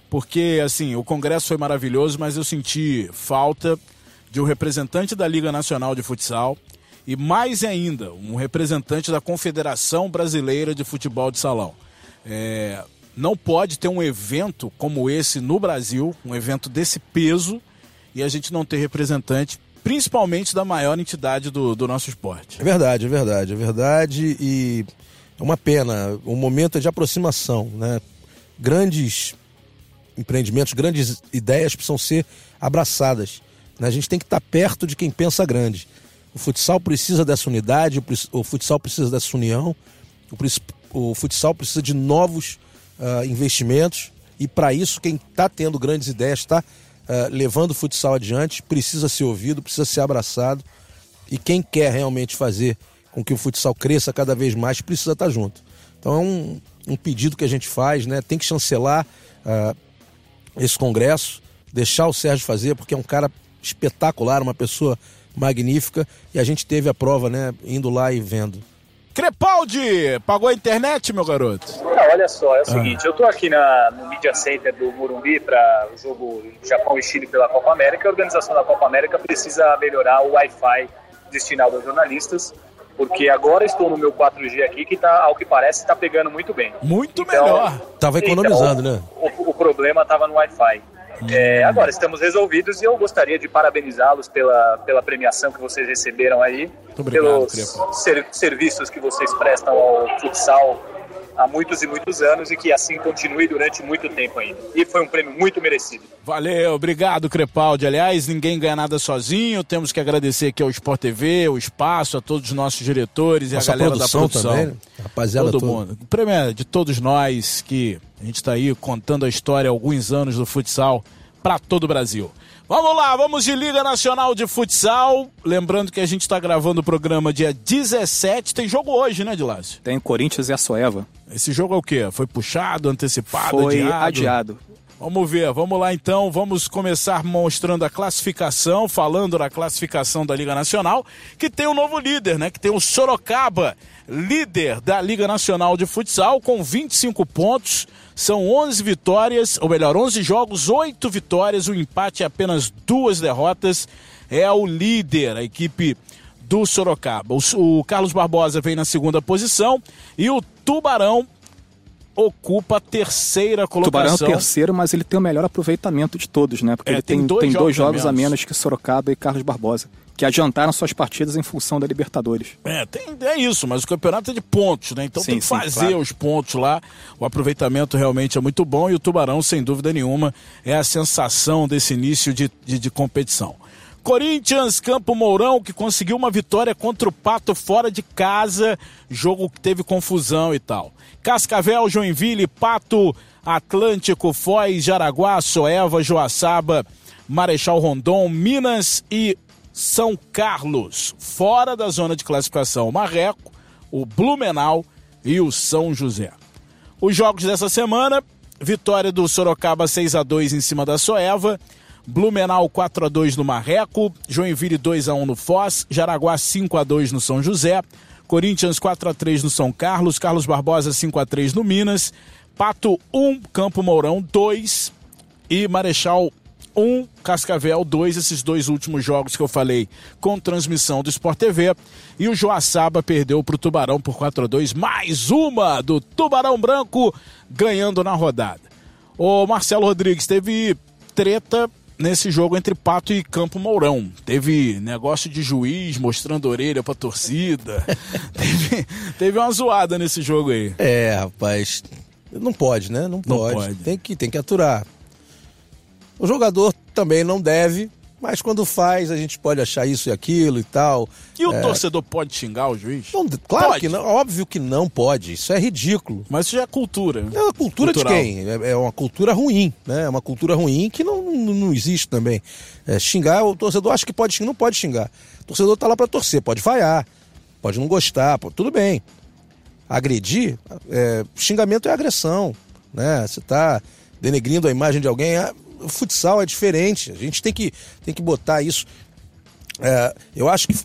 porque, assim, o congresso foi maravilhoso, mas eu senti falta de um representante da Liga Nacional de Futsal e, mais ainda, um representante da Confederação Brasileira de Futebol de Salão. É, não pode ter um evento como esse no Brasil, um evento desse peso, e a gente não ter representante, principalmente da maior entidade do, do nosso esporte. É verdade, é verdade, é verdade e é uma pena. O momento é de aproximação, né? Grandes empreendimentos, grandes ideias precisam ser abraçadas. Né? A gente tem que estar perto de quem pensa grande. O futsal precisa dessa unidade, o futsal precisa dessa união, o, futsal precisa de novos ah, investimentos e para isso quem está tendo grandes ideias, está levando o futsal adiante, precisa ser ouvido, precisa ser abraçado e quem quer realmente fazer com que o futsal cresça cada vez mais precisa estar junto. Então é um, um pedido que a gente faz, né? Tem que chancelar ah, esse congresso, deixar o Sérgio fazer, porque é um cara espetacular, uma pessoa magnífica e a gente teve a prova, né? Indo lá e vendo. Crepaldi, pagou a internet, meu garoto? Não, olha só, é o seguinte, eu tô aqui na, no Media Center do Morumbi para o jogo Japão e Chile pela Copa América. A organização da Copa América precisa melhorar o Wi-Fi destinado aos jornalistas, porque agora estou no meu 4G aqui, que tá, ao que parece está pegando muito bem. Muito Então, melhor. Tava economizando, então, né? O, o problema estava no Wi-Fi. É, agora estamos resolvidos e eu gostaria de parabenizá-los pela, pela premiação que vocês receberam aí, obrigado, pelos ser- serviços que vocês prestam ao futsal há muitos e muitos anos e que assim continue durante muito tempo ainda. E foi um prêmio muito merecido. Valeu, obrigado, Crepaldi. Aliás, ninguém ganha nada sozinho. Temos que agradecer aqui ao Sport TV, o espaço, a todos os nossos diretores e Nossa a galera produção da produção. também, né? Rapaziada Todo toda. mundo. O prêmio é de todos nós que a gente está aí contando a história há alguns anos do futsal para todo o Brasil. Vamos lá, vamos de Liga Nacional de Futsal. Lembrando que a gente está gravando o programa dia 17. Tem jogo hoje, né, Dilácio? Tem Corinthians e a Soeva. Esse jogo é o quê? Foi puxado, antecipado, Foi adiado? adiado. Vamos ver, vamos lá então, vamos começar mostrando a classificação, falando da classificação da Liga Nacional, que tem um novo líder, né? Que tem o Sorocaba, líder da Liga Nacional de Futsal, com 25 pontos. São 11 vitórias, ou melhor, 11 jogos, 8 vitórias, o empate é apenas duas derrotas. É o líder, a equipe do Sorocaba. O, o Carlos Barbosa vem na segunda posição e o Tubarão ocupa a terceira Tubarão é o colocação. terceiro, mas ele tem o melhor aproveitamento de todos, né? Porque É, ele tem tem, dois tem jogos dois a jogos a menos. menos que Sorocaba e Carlos Barbosa, que adiantaram suas partidas em função da Libertadores. É, tem, é isso, mas o campeonato é de pontos, né? Então Sim, tem que sim, fazer claro. os pontos lá. O aproveitamento realmente é muito bom e o Tubarão, sem dúvida nenhuma, é a sensação desse início de, de, de competição. Corinthians, Campo Mourão, que conseguiu uma vitória contra o Pato fora de casa, jogo que teve confusão e tal. Cascavel, Joinville, Pato, Atlântico, Foz, Jaraguá, Soeva, Joaçaba, Marechal Rondon, Minas e São Carlos, fora da zona de classificação, o Marreco, o Blumenau e o São José. Os jogos dessa semana, vitória do Sorocaba 6 a 2 em cima da Soeva, Blumenau 4 a 2 no Marreco, Joinville 2 a 1 no Foz, Jaraguá 5 a 2 no São José, Corinthians 4 a 3 no São Carlos, Carlos Barbosa 5 a 3 no Minas, Pato 1, Campo Mourão 2 e Marechal 1, Cascavel 2, esses dois últimos jogos que eu falei com transmissão do Sport TV. E o Joaçaba perdeu para o Tubarão por 4 a 2 mais uma do Tubarão Branco ganhando na rodada. O Marcelo Rodrigues teve treta nesse jogo entre Pato e Campo Mourão. Teve negócio de juiz mostrando orelha pra torcida. teve, teve uma zoada nesse jogo aí. É, rapaz. Não pode, né? Não Não pode. pode. Tem, que, tem que aturar. O jogador também não deve, mas quando faz, a gente pode achar isso e aquilo e tal. E o É, torcedor pode xingar o juiz? não, claro Pode. que não, óbvio que não pode. Isso é ridículo. Mas isso já é cultura. É uma cultura Cultural. de quem? É, é uma cultura ruim, né? É uma cultura ruim que não, não, não existe também. É, xingar, o torcedor acha que pode xingar, não pode xingar. O torcedor tá lá para torcer, pode vaiar, pode não gostar, pô, tudo bem. agredir, é, xingamento é agressão, né? Você está denegrindo a imagem de alguém. O futsal é diferente. A gente tem que, tem que botar isso. É, eu acho que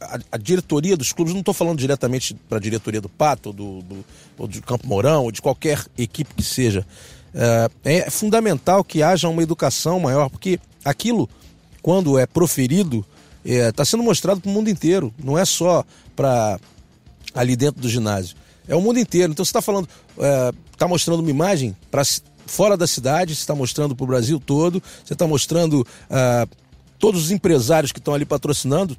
a, a, diretoria dos clubes, não estou falando diretamente para a diretoria do Pato, do, do, ou do Campo Mourão, ou de qualquer equipe que seja. É, é fundamental que haja uma educação maior, porque aquilo, quando é proferido, está é, sendo mostrado para o mundo inteiro. Não é só para ali dentro do ginásio. É o mundo inteiro. Então você está falando, está é, mostrando uma imagem para fora da cidade, você está mostrando para o Brasil todo, você está mostrando uh, todos os empresários que estão ali patrocinando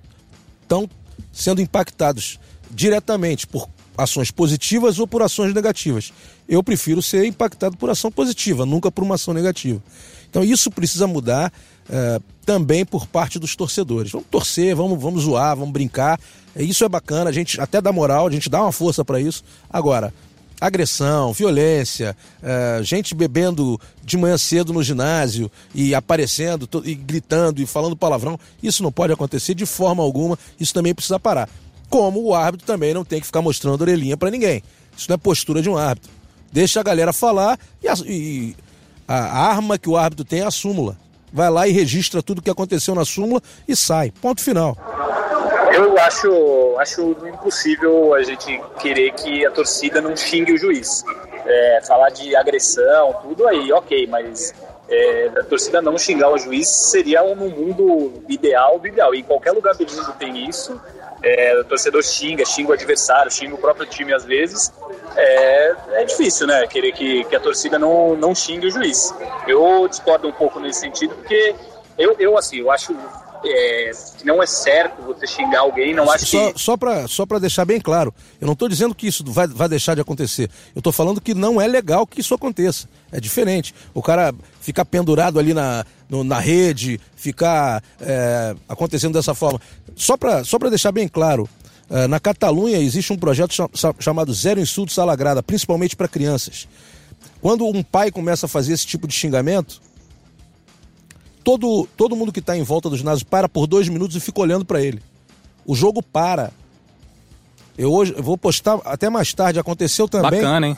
estão sendo impactados diretamente por ações positivas ou por ações negativas. Eu prefiro ser impactado por ação positiva, nunca por uma ação negativa. Então isso precisa mudar uh, também por parte dos torcedores. Vamos torcer, vamos, vamos zoar, vamos brincar. Isso é bacana, a gente até dá moral, a gente dá uma força para isso. Agora, agressão, violência, é, gente bebendo de manhã cedo no ginásio e aparecendo e gritando e falando palavrão, isso não pode acontecer de forma alguma, isso também precisa parar. Como o árbitro também não tem que ficar mostrando orelhinha para ninguém. Isso não é postura de um árbitro. Deixa a galera falar e a, e a arma que o árbitro tem é a súmula. Vai lá e registra tudo o que aconteceu na súmula e sai. Ponto final. Eu acho, acho impossível a gente querer que a torcida não xingue o juiz. É, falar de agressão, tudo aí, ok, mas é, a torcida não xingar o juiz seria um mundo ideal ideal. E em qualquer lugar do mundo tem isso. É, o torcedor xinga, xinga o adversário, xinga o próprio time às vezes. É, é difícil, né? Querer que, que a torcida não, não xingue o juiz. Eu discordo um pouco nesse sentido, porque eu, eu assim, eu acho é, que não é certo você xingar alguém, não acho só, que... Só para só deixar bem claro, eu não estou dizendo que isso vai, vai deixar de acontecer. Eu estou falando que não é legal que isso aconteça. É diferente. O cara ficar pendurado ali na, no, na rede, ficar é, acontecendo dessa forma. Só para só deixar bem claro, é, na Catalunha existe um projeto chamado Zero Insultos Salagrada, principalmente para crianças. Quando um pai começa a fazer esse tipo de xingamento, todo, todo mundo que está em volta do ginásio para por dois minutos e fica olhando para ele. O jogo para. Eu hoje eu vou postar até mais tarde, aconteceu também. Bacana, hein?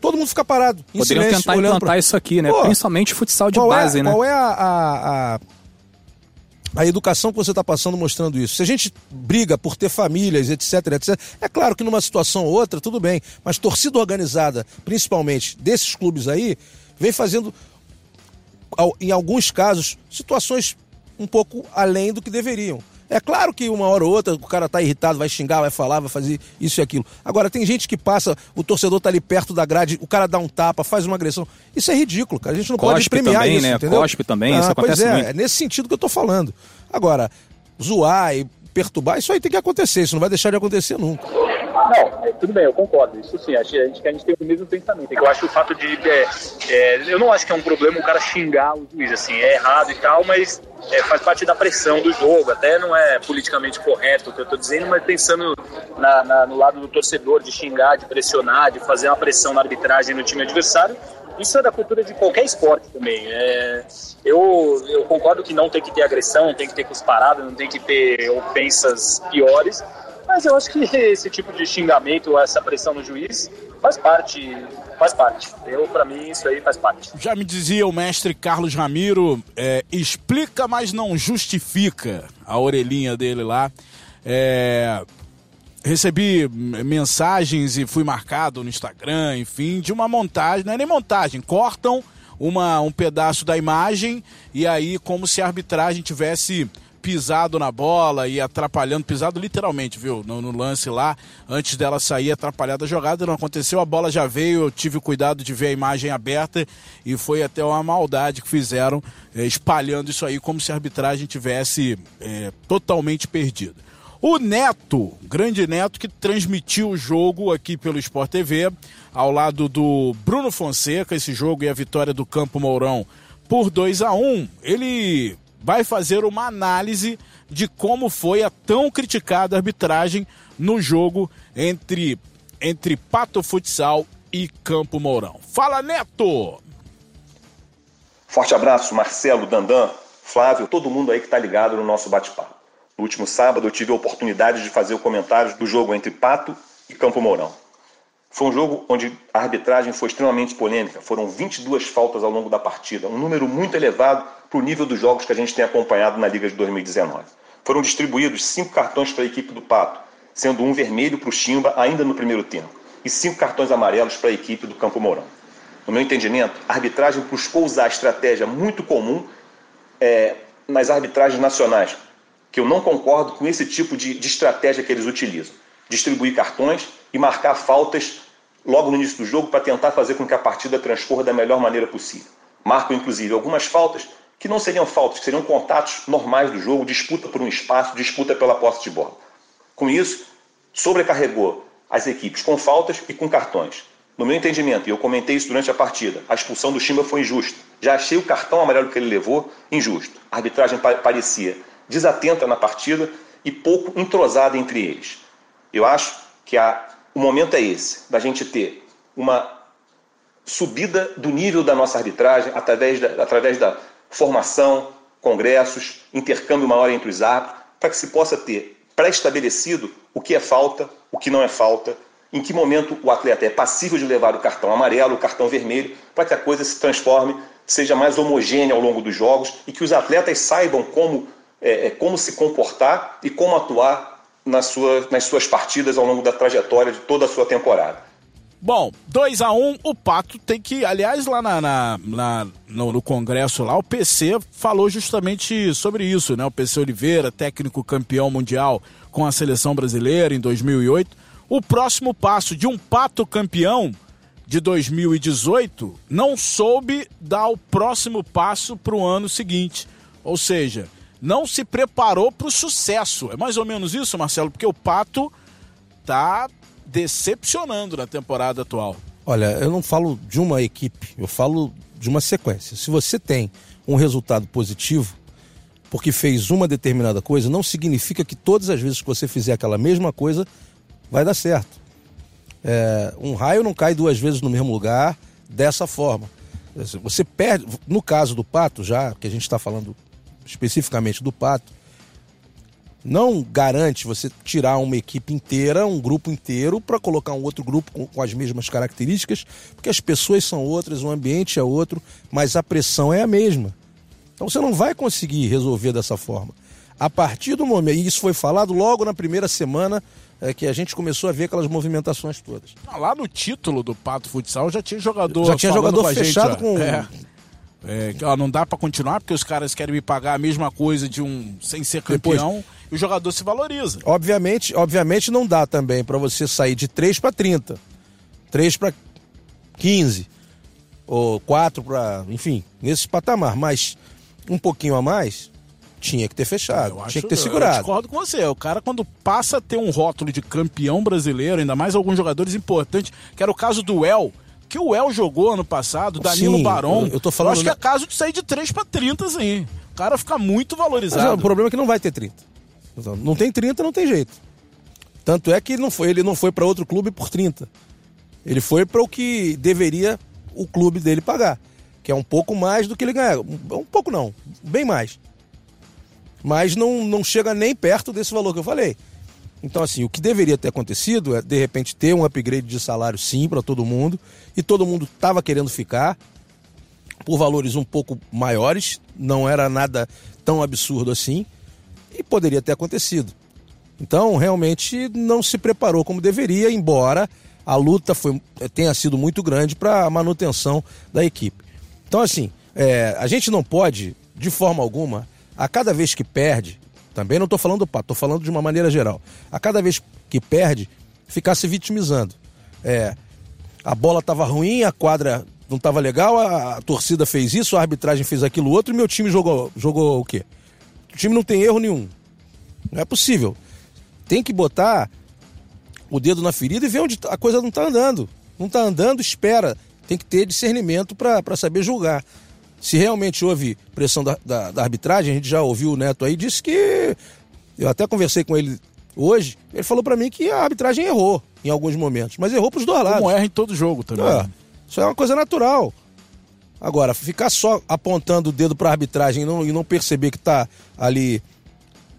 Todo mundo fica parado. Em Poderiam silêncio, tentar implantar pra... isso aqui, né? Pô, Principalmente futsal de base, é, né? Qual é a, a, a, a educação que você está passando mostrando isso? Se a gente briga por ter famílias, etc, etc, é claro que numa situação ou outra, tudo bem. Mas torcida organizada, principalmente desses clubes aí, vem fazendo em alguns casos, situações um pouco além do que deveriam. É claro que uma hora ou outra o cara tá irritado, vai xingar, vai falar, vai fazer isso e aquilo. Agora, tem gente que passa, o torcedor tá ali perto da grade, o cara dá um tapa, faz uma agressão. Isso é ridículo, cara. A gente não Cospe pode premiar também, isso, né? entendeu? Cospe também, ah, isso acontece pois é, muito. é nesse sentido que eu tô falando. Agora, zoar e perturbar, isso aí tem que acontecer, isso não vai deixar de acontecer nunca. Não, é, tudo bem, eu concordo. Isso sim, a gente, a gente tem o mesmo pensamento. Eu acho o fato de. É, é, eu não acho que é um problema o cara xingar o juiz, assim, é errado e tal, mas é, faz parte da pressão do jogo. Até não é politicamente correto o que eu estou dizendo, mas pensando na, na, no lado do torcedor, de xingar, de pressionar, de fazer uma pressão na arbitragem no time adversário. Isso é da cultura de qualquer esporte também. É, eu, eu concordo que não tem que ter agressão, não tem que ter cusparada, não tem que ter ofensas piores, mas eu acho que esse tipo de xingamento, essa pressão no juiz, faz parte, faz parte. Eu, para mim, isso aí faz parte. Já me dizia o mestre Carlos Ramiro, é, explica, mas não justifica a orelhinha dele lá. É, recebi mensagens e fui marcado no Instagram, enfim, de uma montagem, não é nem montagem, cortam uma, um pedaço da imagem e aí como se a arbitragem tivesse pisado na bola e atrapalhando, pisado literalmente, viu? No, no, lance lá, antes dela sair atrapalhada a jogada, não aconteceu, a bola já veio, eu tive cuidado de ver a imagem aberta e foi até uma maldade que fizeram, é, espalhando isso aí como se a arbitragem tivesse é, totalmente perdida. O Neto, grande Neto, que transmitiu o jogo aqui pelo Sport TV, ao lado do Bruno Fonseca, esse jogo e a vitória do Campo Mourão por 2 a 1 ele vai fazer uma análise de como foi a tão criticada arbitragem no jogo entre, entre Pato Futsal e Campo Mourão. Fala, Neto! Forte abraço, Marcelo, Dandan, Flávio, todo mundo aí que está ligado no nosso bate-papo. No último sábado eu tive a oportunidade de fazer o comentário do jogo entre Pato e Campo Mourão. Foi um jogo onde a arbitragem foi extremamente polêmica. Foram 22 faltas ao longo da partida, um número muito elevado para o nível dos jogos que a gente tem acompanhado na Liga de 2019. Foram distribuídos cinco cartões para a equipe do Pato, sendo um vermelho para o Chimba ainda no primeiro tempo, e cinco cartões amarelos para a equipe do Campo Mourão. No meu entendimento, a arbitragem buscou usar a estratégia muito comum é, nas arbitragens nacionais, que eu não concordo com esse tipo de, de estratégia que eles utilizam. Distribuir cartões e marcar faltas logo no início do jogo para tentar fazer com que a partida transcorra da melhor maneira possível. Marcam, inclusive, algumas faltas que não seriam faltas, que seriam contatos normais do jogo, disputa por um espaço, disputa pela posse de bola. Com isso, sobrecarregou as equipes com faltas e com cartões. No meu entendimento, e eu comentei isso durante a partida, a expulsão do Chimba foi injusta. Já achei o cartão amarelo que ele levou injusto. A arbitragem parecia desatenta na partida e pouco entrosada entre eles. Eu acho que a, o momento é esse, da gente ter uma subida do nível da nossa arbitragem através da, através da formação, congressos, intercâmbio maior entre os árbitros, para que se possa ter pré-estabelecido o que é falta, o que não é falta, em que momento o atleta é passível de levar o cartão amarelo, o cartão vermelho, para que a coisa se transforme, seja mais homogênea ao longo dos jogos e que os atletas saibam como, é, é como se comportar e como atuar nas suas, nas suas partidas ao longo da trajetória de toda a sua temporada. Bom, 2 a 1 um, o Pato tem que. Aliás, lá na, na, na no, no, Congresso lá, o PC falou justamente sobre isso, né? O PC Oliveira, técnico campeão mundial com a seleção brasileira em 2008. O próximo passo de um Pato campeão de 2018 não soube dar o próximo passo para o ano seguinte. Ou seja, não se preparou para o sucesso. É mais ou menos isso, Marcelo, porque o Pato tá decepcionando na temporada atual. Olha, eu não falo de uma equipe, eu falo de uma sequência. Se você tem um resultado positivo, porque fez uma determinada coisa, não significa que todas as vezes que você fizer aquela mesma coisa, vai dar certo. É, um raio não cai duas vezes no mesmo lugar dessa forma. Você perde, no caso do Pato, já que a gente está falando especificamente do Pato, não garante você tirar uma equipe inteira, um grupo inteiro, para colocar um outro grupo com, com, as mesmas características, porque as pessoas são outras, o ambiente é outro, mas a pressão é a mesma. Então você não vai conseguir resolver dessa forma. A partir do momento, e isso foi falado logo na primeira semana é, que a gente começou a ver aquelas movimentações todas. Lá no título do Pato Futsal já tinha jogador. Já tinha jogador com fechado gente, com. É. É, ó, não dá para continuar porque os caras querem me pagar a mesma coisa de um sem ser campeão Depois, o jogador se valoriza. Obviamente, obviamente não dá também para você sair de 3 para 30, 3 para 15 ou 4 para, enfim, nesse patamar, mas um pouquinho a mais tinha que ter fechado, tinha que ter segurado. Eu discordo com você. O cara, quando passa a ter um rótulo de campeão brasileiro, ainda mais alguns jogadores importantes, que era o caso do El, que o El jogou ano passado, Danilo Sim, Barão. Eu, tô falando. Eu acho que é caso de sair de 3 para 30, sim. O cara fica muito valorizado. Mas, o problema é que não vai ter 30. Não tem 30, não tem jeito. Tanto é que ele não foi, ele não foi para outro clube por 30. Ele foi para o que deveria o clube dele pagar, que é um pouco mais do que ele ganha. Um pouco não, bem mais. Mas não, não chega nem perto desse valor que eu falei. Então, assim, o que deveria ter acontecido é, de repente, ter um upgrade de salário, sim, para todo mundo. E todo mundo estava querendo ficar por valores um pouco maiores. Não era nada tão absurdo assim. E poderia ter acontecido. Então, realmente, não se preparou como deveria, embora a luta foi, tenha sido muito grande para a manutenção da equipe. Então, assim, é, a gente não pode, de forma alguma, a cada vez que perde, também não estou falando do Pato, estou falando de uma maneira geral. A cada vez que perde, ficar se vitimizando. É, a bola estava ruim, a quadra não estava legal, a, a, torcida fez isso, a arbitragem fez aquilo outro e meu time jogou, jogou o quê? O time não tem erro nenhum. Não é possível. Tem que botar o dedo na ferida e ver onde a coisa não está andando. Não está andando, espera. Tem que ter discernimento para saber julgar se realmente houve pressão da, da, da, arbitragem, a gente já ouviu o Neto aí, disse que. Eu até conversei com ele hoje, ele falou para mim que a arbitragem errou em alguns momentos, mas errou pros dois lados. Como erra em todo jogo também. É, isso é uma coisa natural. Agora, ficar só apontando o dedo para a arbitragem e não, e não perceber que está ali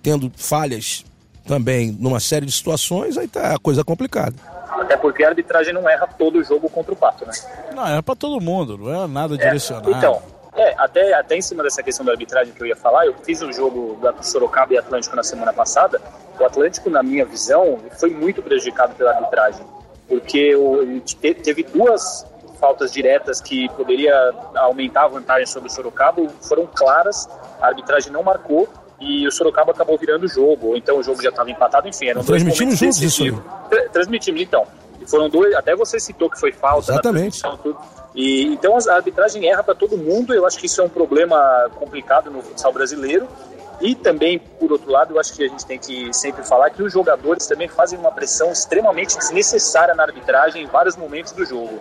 tendo falhas também numa série de situações, aí tá a coisa complicada. Até porque a arbitragem não erra todo o jogo contra o Pato, né? Não, é pra todo mundo, não é nada direcionado. Então, é, até, até em cima dessa questão da arbitragem que eu ia falar, eu fiz um jogo da Sorocaba e Atlântico na semana passada. O Atlântico, na minha visão, foi muito prejudicado pela arbitragem, porque o, teve duas faltas diretas que poderia aumentar a vantagem sobre o Sorocaba, foram claras, a arbitragem não marcou e o Sorocaba acabou virando o jogo, ou então o jogo já estava empatado, enfim, eram Transmitimos juntos isso aí. decisivos. Tra- Transmitimos, então. Foram dois, até você citou que foi falta. Exatamente. E, então a arbitragem erra para todo mundo. Eu acho que isso é um problema complicado no futsal brasileiro. E também, por outro lado, eu acho que a gente tem que sempre falar que os jogadores também fazem uma pressão extremamente desnecessária na arbitragem em vários momentos do jogo.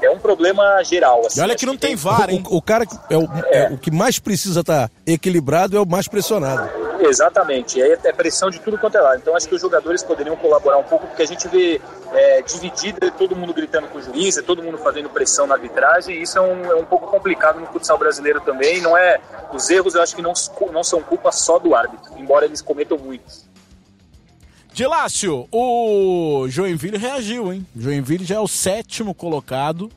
É um problema geral. Assim, E olha que não tem VAR, hein? O, o cara que é o, é o que mais precisa estar equilibrado é o mais pressionado. Exatamente, aí é pressão de tudo quanto é lado. Então acho que os jogadores poderiam colaborar um pouco, porque a gente vê é, dividida, todo mundo gritando com o juiz, é todo mundo fazendo pressão na arbitragem, e isso é um, é um pouco complicado no futsal brasileiro também. Não é Os erros eu acho que não, não são culpa só do árbitro, embora eles cometam muitos. Dilácio, o Joinville reagiu, hein? Joinville já é o sétimo colocado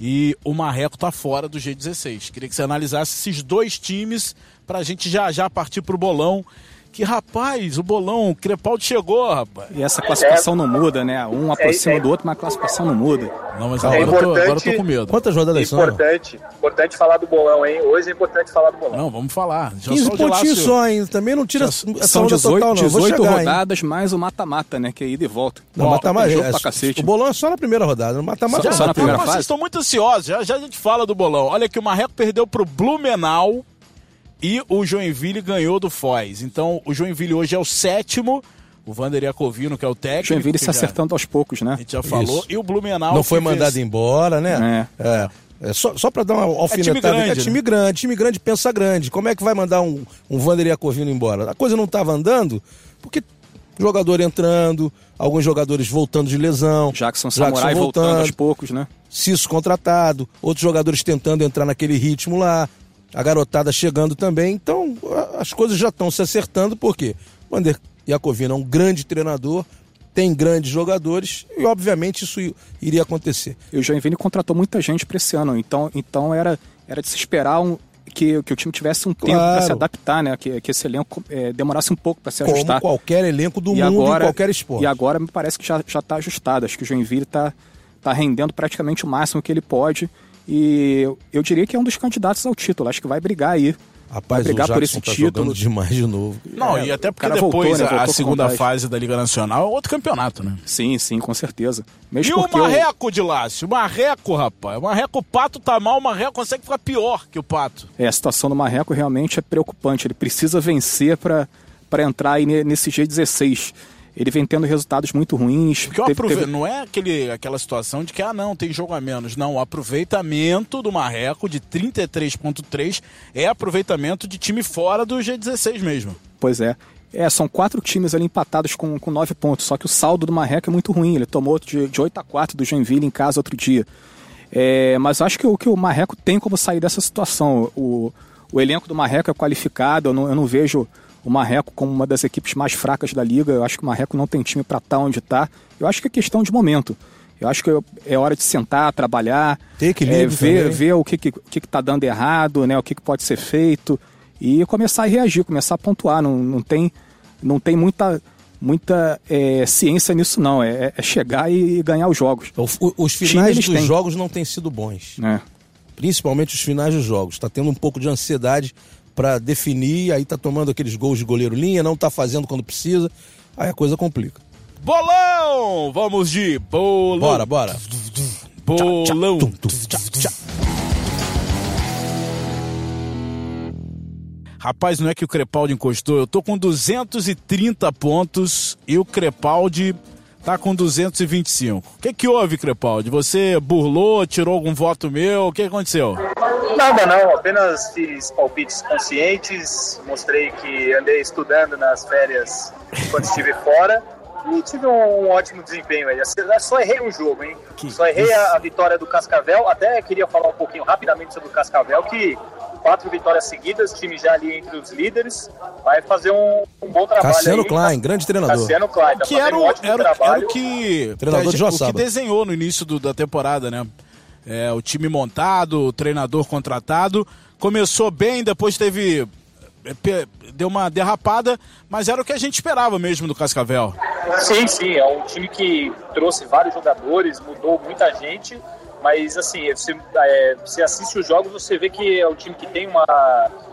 e o Marreco tá fora do G16. Queria que você analisasse esses dois times pra gente já já partir pro bolão. Que rapaz, o bolão, o Crepaldi chegou, rapaz. E essa classificação não muda, né? Um aproxima é- do outro, mas a classificação não muda. Não, mas É agora, eu tô, agora eu tô com medo. Quantas rodadas são? Importante, importante falar do bolão, hein? Hoje é importante falar do bolão. Não, vamos falar. Já 15 só o pontinhos só ainda. Também não tira essa São onda 18, total, não. Vou 18 chegar, hein? rodadas mais o mata-mata, né? Que é ida e volta. Não, mata-mata. é- pra cacete. O bolão é só na primeira rodada. No mata-mata Só- não. só na primeira fase? Vocês estão muito ansiosos, já, já a gente fala do bolão. Olha que o Marreco perdeu pro Blumenau e o Joinville ganhou do Foz. Então, o Joinville hoje é o sétimo, o Vander Iacovino, que é o técnico. Joinville se já- acertando aos poucos, né? A gente já falou. Isso. E o Blumenau. Não foi mandado fez- embora, né? É. É só, só pra dar uma alfinetada. grande, É né? time grande, time grande pensa grande. Como é que vai mandar um, um Vander Iacovino embora? A coisa não estava andando porque jogador entrando, alguns jogadores voltando de lesão. Jackson Samurai voltando aos poucos, né? Cisso contratado, outros jogadores tentando entrar naquele ritmo lá, a garotada chegando também. Então, as coisas já estão se acertando, porque o Vander Iacovino é um grande treinador, tem grandes jogadores e, obviamente, isso iria acontecer. E o Joinville contratou muita gente para esse ano, então, então era, era de se esperar um, que, que o time tivesse um tempo para Claro. se adaptar, né? Que, que esse elenco eh, demorasse um pouco para se Como ajustar. qualquer elenco do e mundo agora, em qualquer esporte. E agora me parece que já está ajustado. Acho que o Joinville está tá rendendo praticamente o máximo que ele pode. E eu, diria que é um dos candidatos ao título. Acho que vai brigar aí. vai Rapaz, o brigar por Jackson esse tá título. demais de novo. Não, É, e até o porque depois voltou, né? a- Voltou a segunda vontade. fase da Liga Nacional é outro campeonato, né? Sim, sim, com certeza. E Mesmo o porque eu- Marreco, de Lácio? O Marreco, rapaz. O Marreco, o Pato tá mal, o Marreco consegue ficar pior que o Pato. É, a situação do Marreco realmente é preocupante. Ele precisa vencer para entrar aí ne- nesse G16. Ele vem tendo resultados muito ruins. Porque Teve- aprove- teve- não é aquele, aquela situação de que, ah, não, tem jogo a menos. Não, o aproveitamento do Marreco de 33,3 é aproveitamento de time fora do G16 mesmo. Pois é. É, são quatro times ali empatados com, com nove pontos. Só que o saldo do Marreco é muito ruim. Ele tomou de, de 8 a 4 do Joinville em casa outro dia. É, mas acho que o que o Marreco tem como sair dessa situação. O, o elenco do Marreco é qualificado. Eu não, eu não vejo o Marreco como uma das equipes mais fracas da liga. Eu acho que o Marreco não tem time para estar onde está. Eu acho que é questão de momento. Eu acho que é hora de sentar, trabalhar, Ter equilíbrio é, ver, também. ver o que está que, que tá dando errado, né, o que, que pode ser feito e começar a reagir, começar a pontuar. Não, não tem, não tem muita, muita é, ciência nisso, não. É, é chegar e ganhar os jogos. O- o- os finais dos têm. jogos não têm sido bons. né? Principalmente os finais dos jogos. Está tendo um pouco de ansiedade para definir, aí tá tomando aqueles gols de goleiro linha, não tá fazendo quando precisa. Aí a coisa complica. Bolão! Vamos de bolão. Bora, bora. Bolão. Rapaz, não é que o Crepaldi encostou. Eu tô com 230 pontos e o Crepaldi tá com 225. O que que houve, Crepaldi? Você burlou, tirou algum voto meu? O que aconteceu? Nada não, apenas fiz palpites conscientes, mostrei que andei estudando nas férias quando estive fora e tive um ótimo desempenho aí. Só errei um jogo, hein? Só errei a, a vitória do Cascavel, até queria falar um pouquinho rapidamente sobre o Cascavel, que quatro vitórias seguidas, time já ali entre os líderes, vai fazer um, um bom trabalho Cassiano aí. Klein, grande treinador. Cassiano Klein, tá que era, um o, ótimo era, era trabalho. o que, Treinador de o que desenhou no início do- da temporada, né? É, o time montado, o treinador contratado. Começou bem, depois teve. é, Deu uma derrapada, mas era o que a gente esperava mesmo do Cascavel. Sim, sim, é um time que trouxe vários jogadores, mudou muita gente, mas assim, você, é, você assiste os jogos, você vê que é um time que tem uma,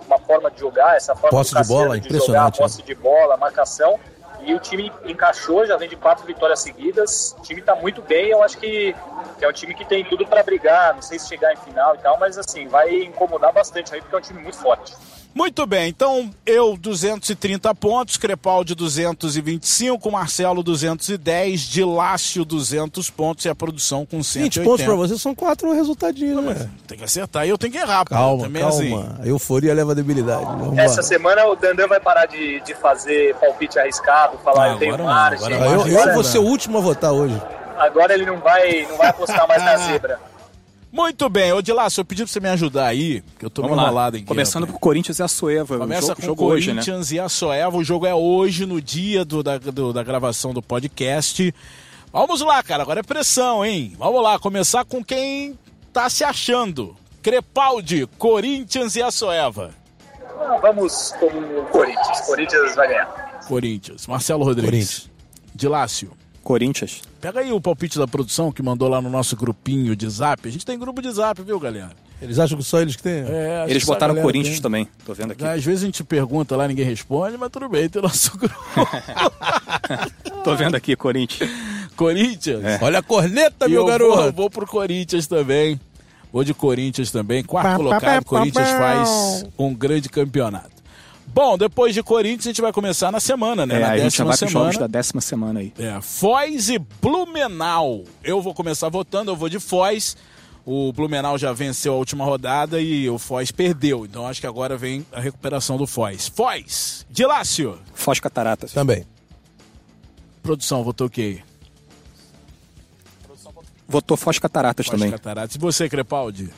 uma forma de jogar, essa forma Posse do de bola, Cassiano jogar, impressionante, posse de bola, marcação, e o time encaixou, já vem de quatro vitórias seguidas, o time tá muito bem, eu acho que, que é um time que tem tudo para brigar, não sei se chegar em final e tal, mas assim, vai incomodar bastante aí, porque é um time muito forte. Muito bem, então eu 230 pontos, Crepaldi 225, Marcelo 210, Dilácio 200 pontos e a produção com 20 180. pontos pra você são quatro resultadinhos, né? Tem que acertar e eu tenho que errar, pô. Calma, Também calma. assim. A euforia leva a debilidade. Vamos Essa lá. semana o Dandan vai parar de, de fazer palpite arriscado, falar Ah, eu tenho agora margem. agora Ah, eu, eu agora, vou ser o último a votar hoje. agora ele não vai, não vai apostar mais na zebra. Muito bem, ô Dilácio, eu pedi pra você me ajudar aí, que eu tô Vamos meio enrolado em Começando por Corinthians e a Soeva. Começa jogo, com jogo hoje, né? Corinthians e a Soeva. O jogo é hoje, no dia do, da, do- da gravação do podcast. Vamos lá, cara. Agora é pressão, hein? Vamos lá, começar com quem tá se achando. Crepaldi, Corinthians e a Soeva. Ah, Vamos com o Corinthians. Corinthians vai ganhar. Corinthians. Marcelo Rodrigues. Corinthians. Dilácio. Corinthians. Pega aí o palpite da produção que mandou lá no nosso grupinho de zap. A gente tem grupo de zap, viu, galera? Eles acham que só eles que têm? É, Eles botaram Corinthians tem. também. Tô vendo aqui. Às vezes a gente pergunta lá, ninguém responde, mas tudo bem, tem nosso grupo. Tô vendo aqui, Corinthians. Corinthians. Olha a corneta, E meu eu garoto. Vou, vou pro Corinthians também. Vou de Corinthians também. Quarto colocado, Corinthians faz um grande campeonato. Bom, depois de Corinthians, a gente vai começar na semana, né? É, na a gente já décima vai pros jogos semana. da décima semana aí. É, Foz e Blumenau. Eu vou começar votando, eu vou de Foz. O Blumenau já venceu a última rodada e o Foz perdeu. Então acho que agora vem a recuperação do Foz. Foz, Dilácio. Foz Cataratas. Também. Produção, votou o quê? Votou Foz Cataratas Foz também. Cataratas. E você, Crepaldi?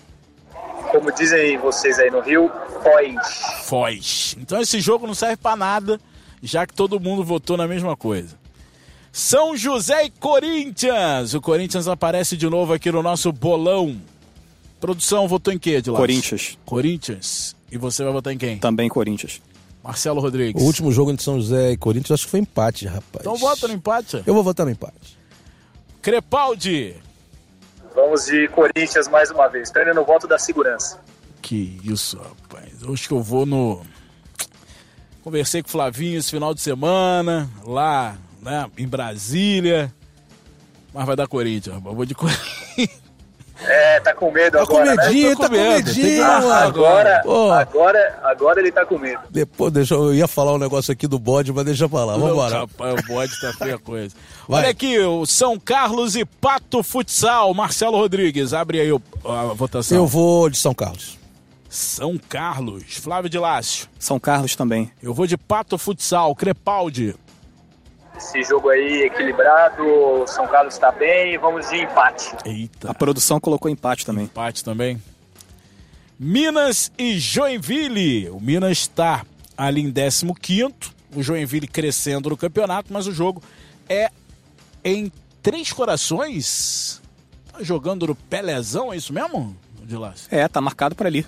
Como dizem vocês aí no Rio, Foz. Foz. Então esse jogo não serve pra nada, já que todo mundo votou na mesma coisa. São José e Corinthians. O Corinthians aparece de novo aqui no nosso bolão. Produção votou em quê, Dilas? Corinthians. Corinthians. E você vai votar em quem? Também Corinthians. Marcelo Rodrigues. O último jogo entre São José e Corinthians acho que foi empate, rapaz. Então vota no empate. Eu vou votar no empate. Crepaldi. Vamos de Corinthians mais uma vez. Indo no voto da segurança. Que isso, rapaz. Acho que eu vou no. Conversei com o Flavinho esse final de semana, lá, né, em Brasília. Mas vai dar Corinthians, rapaz. Eu vou de Corinthians. É, tá com medo Tá com agora, né? medinho, Tô tá com com medinho, marcar mano. Agora, Pô. agora, agora ele tá com medo. Depois, deixa, eu ia falar um negócio aqui do bode, mas deixa pra lá. Vambora. Rapaz, o bode tá feia coisa. Vai. Olha aqui, o São Carlos e Pato Futsal. Marcelo Rodrigues, abre aí a votação. Eu vou de São Carlos. São Carlos. Flávio de Lácio. São Carlos também. Eu vou de Pato Futsal. Crepaldi. Esse jogo aí equilibrado, o São Carlos tá bem, vamos de empate. Eita. A produção colocou empate também. Empate também. Minas e Joinville. O Minas está ali em 15 o Joinville crescendo no campeonato, mas o jogo é em Três Corações. Tá jogando no Pelezão, é isso mesmo, Dilas? É, tá marcado para ali.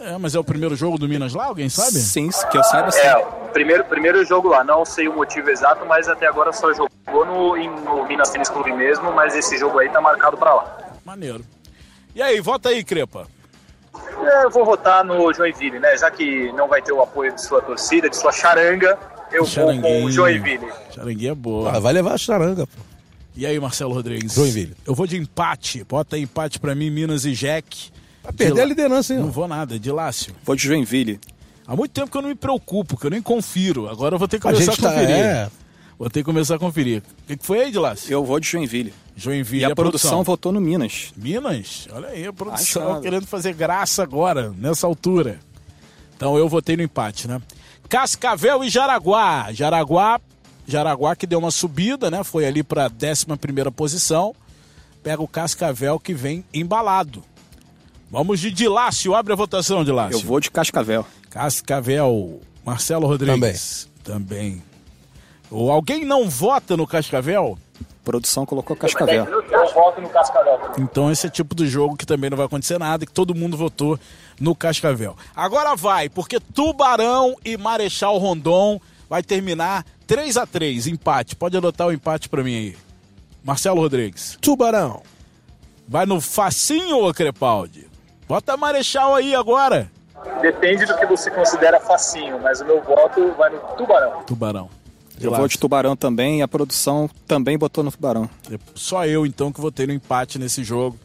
É, mas é o primeiro jogo do Minas lá, alguém sabe? Sim, que eu saiba sim. É, o primeiro, primeiro jogo lá, não sei o motivo exato, mas até agora só jogou no, em- no Minas Tênis Clube mesmo, mas esse jogo aí tá marcado pra lá. Maneiro. E aí, vota aí, Crepa. É, Eu vou votar no Joinville, né? Já que não vai ter o apoio de sua torcida, de sua charanga, eu vou com o Joinville. Charanguinha é boa. Ah, vai levar a charanga, pô. E aí, Marcelo Rodrigues? Joinville. Eu vou de empate. Bota aí empate pra mim, Minas e Jack. Vai perder a liderança, hein? Não vou nada, de Lácio. Vou de Joinville. Há muito tempo que eu não me preocupo, que eu nem confiro. Agora eu vou ter que A começar a, gente tá- conferir. é. Vou ter que começar a conferir. O que, que foi aí, de Lácio? Eu vou de Joinville. Joinville E a produção votou no Minas. Minas? Olha aí, a produção Achado. querendo fazer graça agora, nessa altura. Então eu votei no empate, né? Cascavel e Jaraguá. Jaraguá, Jaraguá que deu uma subida, né? Foi ali para 11 primeira posição. Pega o Cascavel que vem embalado. Vamos de Dilácio. Abre a votação, Dilácio. Eu vou de Cascavel. Cascavel. Marcelo Rodrigues. Também. Ou alguém não vota no Cascavel? A produção colocou Cascavel. Eu voto no Cascavel também. Então esse é tipo do jogo que também não vai acontecer nada, que todo mundo votou no Cascavel. Agora vai, porque Tubarão e Marechal Rondon vai terminar 3 a 3 empate. Pode adotar o empate pra mim aí. Marcelo Rodrigues. Tubarão. Vai no facinho ou Crepaldi? Bota Marechal aí agora. Depende do que você considera facinho, mas o meu voto vai no Tubarão. Tubarão. Eu vou de Tubarão também e a produção também botou no Tubarão. Só eu então que votei no empate nesse jogo.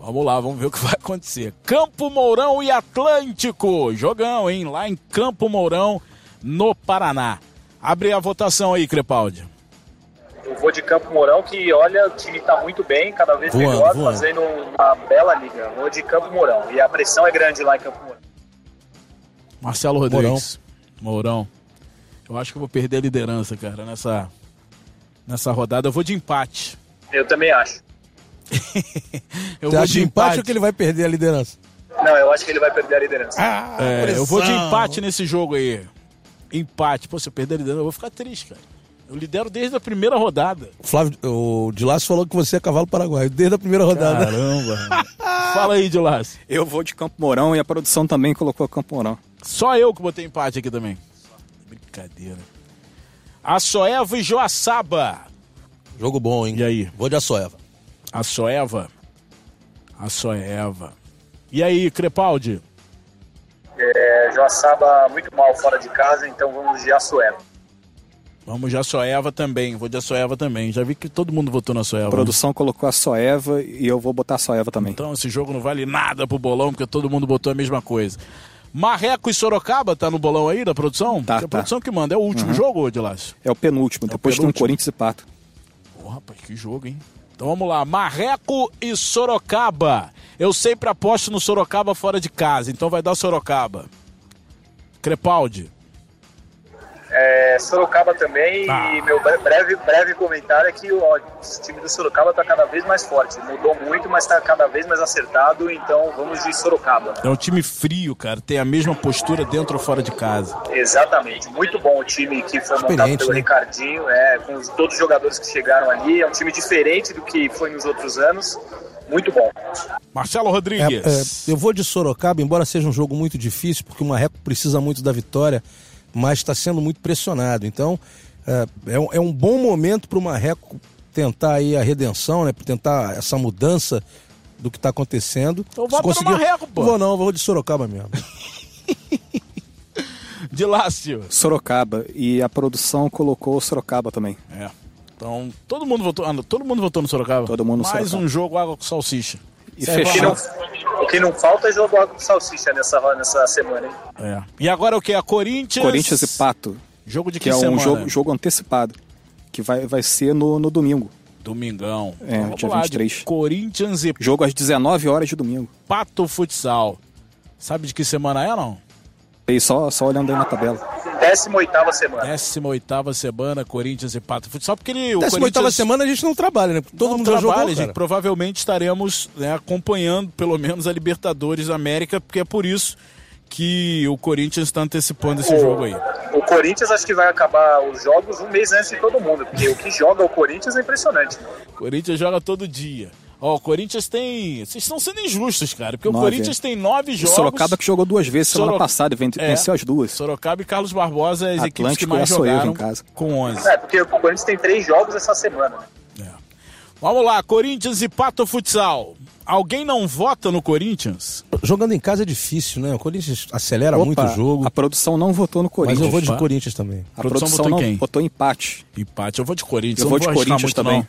Vamos lá, vamos ver o que vai acontecer. Campo Mourão e Atlântico. Jogão, hein? Lá em Campo Mourão, no Paraná. Abre a votação aí, Crepaldi. Eu vou de Campo Mourão, que olha, o time tá muito bem, cada vez Voando, melhor, voando. fazendo uma bela liga. Vou de Campo Mourão. E a pressão é grande lá em Campo Mourão. Marcelo Rodrigues. Mourão. Eu acho que eu vou perder a liderança, cara, nessa, nessa rodada. Eu vou de empate. Eu também acho. Eu Você vou acha de empate ou que ele vai perder a liderança? Não, eu acho que ele vai perder a liderança. É, eu vou de empate nesse jogo aí. Empate. Pô, se eu perder a liderança, eu vou ficar triste, cara. Eu lidero desde a primeira rodada. O Flávio, o Dilácio falou que você é cavalo paraguaio, desde a primeira rodada. Caramba. Fala aí, Dilas. Eu vou de Campo Mourão e a produção também colocou Campo Mourão. Só eu que botei empate aqui também. Brincadeira. Açoeva e Joaçaba. Jogo bom, hein? E aí? Vou de Açoeva. Açoeva. Açoeva. E aí, Crepaldi? É, Joaçaba muito mal fora de casa, então vamos de Açoeva. Vamos de Açoeva também. Vou de Açoeva também. Já vi que todo mundo votou na Açoeva. A né? produção colocou a Soeva e eu vou botar a Soeva também. Então esse jogo não vale nada pro bolão, porque todo mundo botou a mesma coisa. Marreco e Sorocaba tá no bolão aí da produção? Tá, Que a tá. produção que manda. É o último jogo, Dilácio? É o penúltimo, depois tem um penúltimo. Corinthians e Pato. Ô, rapaz, que jogo, hein? Então vamos lá. Marreco e Sorocaba. Eu sempre aposto no Sorocaba fora de casa, então vai dar Sorocaba. Crepaldi. É, Sorocaba também, Ah. e meu bre- breve, breve comentário é que o, ó, o time do Sorocaba tá cada vez mais forte. Mudou muito, mas tá cada vez mais acertado, então vamos de Sorocaba. É um time frio, cara. Tem a mesma postura dentro ou fora de casa. Exatamente, muito bom o time que foi montado Experiente, pelo né? Ricardinho, é, com os- todos os jogadores que chegaram ali. É um time diferente do que foi nos outros anos. Muito bom. Marcelo É, Rodrigues. é, eu vou de Sorocaba, embora seja um jogo muito difícil, porque o Marreco precisa muito da vitória, mas está sendo muito pressionado. Então, é, é um, é um bom momento para o Marreco tentar aí a redenção, né? Tentar essa mudança do que está acontecendo. Então vota no Marreco, pô. Vou não, vou de Sorocaba mesmo. Dilácio. Sorocaba. E a produção colocou o Sorocaba também. É. Então, todo mundo votou, ah, todo mundo votou no Sorocaba. Todo mundo no Mais Sorocaba. um jogo água com salsicha. E é O que, fechou. não, o que não falta é jogo água com salsicha nessa, nessa semana, hein? É. E agora o que? A Corinthians. Corinthians e Pato, Jogo de que, que é um semana? jogo, jogo antecipado. Que vai, vai ser no, no domingo. Domingão. É, Então, vamos dia lá, de 23. Corinthians e Jogo às 19 horas de domingo. Pato Futsal. Sabe de que semana é, não? E só, só olhando aí na tabela. 18 semana. 18 semana, Corinthians e Pato Futsal, porque ele, o 18 Corinthians semana a gente não trabalha, né? Todo não mundo já trabalha, jogou, gente. cara. Provavelmente estaremos né, acompanhando pelo menos a Libertadores da América, porque é por isso que o Corinthians está antecipando esse jogo aí. O Corinthians acho que vai acabar os jogos um mês antes de todo mundo, porque o que joga o Corinthians é impressionante. O Corinthians joga todo dia. Ó, o Corinthians tem. Vocês estão sendo injustos, cara, porque o Nove, Corinthians é. tem nove O jogos. Sorocaba que jogou duas vezes semana Soro- passada e É. venceu as duas. Sorocaba e Carlos Barbosa, as equipes que Atlântico mais e jogaram em casa. com 11. É, porque o Corinthians tem três jogos essa semana. Vamos lá, Corinthians e Pato Futsal. Alguém não vota no Corinthians? Jogando em casa é difícil, né? O Corinthians acelera Opa, muito o jogo. A produção não votou no Mas Corinthians. eu vou de. Corinthians também. A produção produção, votou em não quem? votou empate. Empate, eu vou de Corinthians. Eu não vou de Corinthians também. não.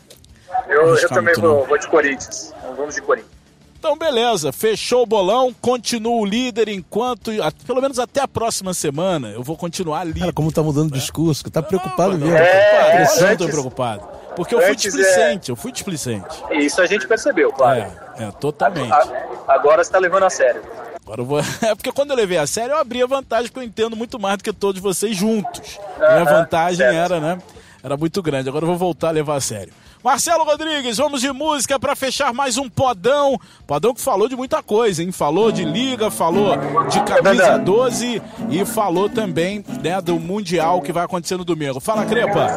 Eu, eu também muito, vou, não. vou de Corinthians. Então vamos de Corinthians. Então, beleza. Fechou o bolão. Continua o líder enquanto. a- Pelo menos até a próxima semana. Eu vou continuar líder. Cara, como tá mudando o discurso, tá preocupado Não, mesmo. É. Eu antes- tô preocupado. Porque eu fui antes displicente, eu fui displicente. Isso a gente percebeu, claro. É, é, totalmente. A- agora você tá levando a sério. Agora eu vou. É porque quando eu levei a sério, eu abri a vantagem, porque eu entendo muito mais do que todos vocês juntos. Minha Aham, vantagem certo. era, né? Era muito grande. Agora eu vou voltar a levar a sério. Marcelo Rodrigues, vamos de música para fechar mais um podão. Podão que falou de muita coisa, hein? Falou de liga, falou de camisa 12 e falou também né, do Mundial que vai acontecer no domingo. Fala, Crepa.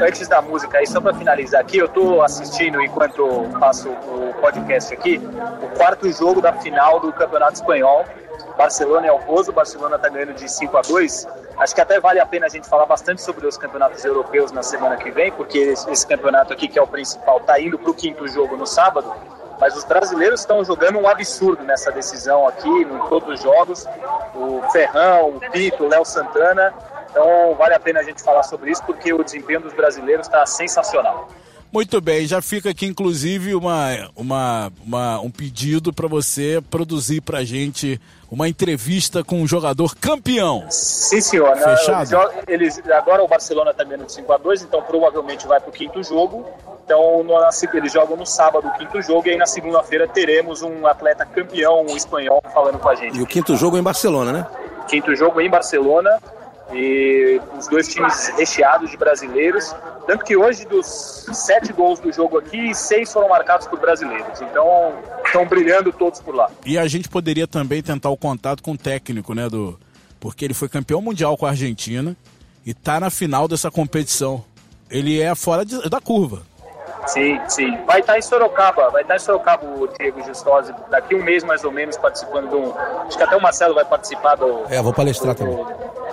Antes da música aí, só para finalizar aqui, eu tô assistindo enquanto faço o podcast aqui, o quarto jogo da final do Campeonato Espanhol. Barcelona e Alvoso, o Barcelona tá ganhando de 5 a 2 Acho que até vale a pena a gente falar bastante sobre os campeonatos europeus na semana que vem, porque esse, campeonato aqui, que é o principal, está indo para o quinto jogo no sábado. Mas os brasileiros estão jogando um absurdo nessa decisão aqui, em todos os jogos. O Ferrão, o Pito, o Léo Santana. Então vale a pena a gente falar sobre isso, porque o desempenho dos brasileiros está sensacional. Muito bem, já fica aqui inclusive uma, uma, uma um pedido para você produzir para gente uma entrevista com um jogador campeão. Sim, senhor. Fechado? Eles, eles, agora o Barcelona está ganhando de 5 a 2 então provavelmente vai para o quinto jogo. Então no, eles jogam no sábado o quinto jogo e aí na segunda-feira teremos um atleta campeão um espanhol falando com a gente. E o quinto jogo é em Barcelona, né? Quinto jogo em Barcelona e os dois times recheados de brasileiros. Tanto que hoje, dos sete gols do jogo aqui, seis foram marcados por brasileiros. Então, estão brilhando todos por lá. E a gente poderia também tentar o contato com o técnico, né, do... Porque ele foi campeão mundial com a Argentina e está na final dessa competição. Ele é fora de... da curva. Sim, sim. Vai estar tá em Sorocaba, vai estar tá em Sorocaba o Diego Justosi, daqui um mês mais ou menos, participando de um. Acho que até o Marcelo vai participar do. É, vou palestrar do, também.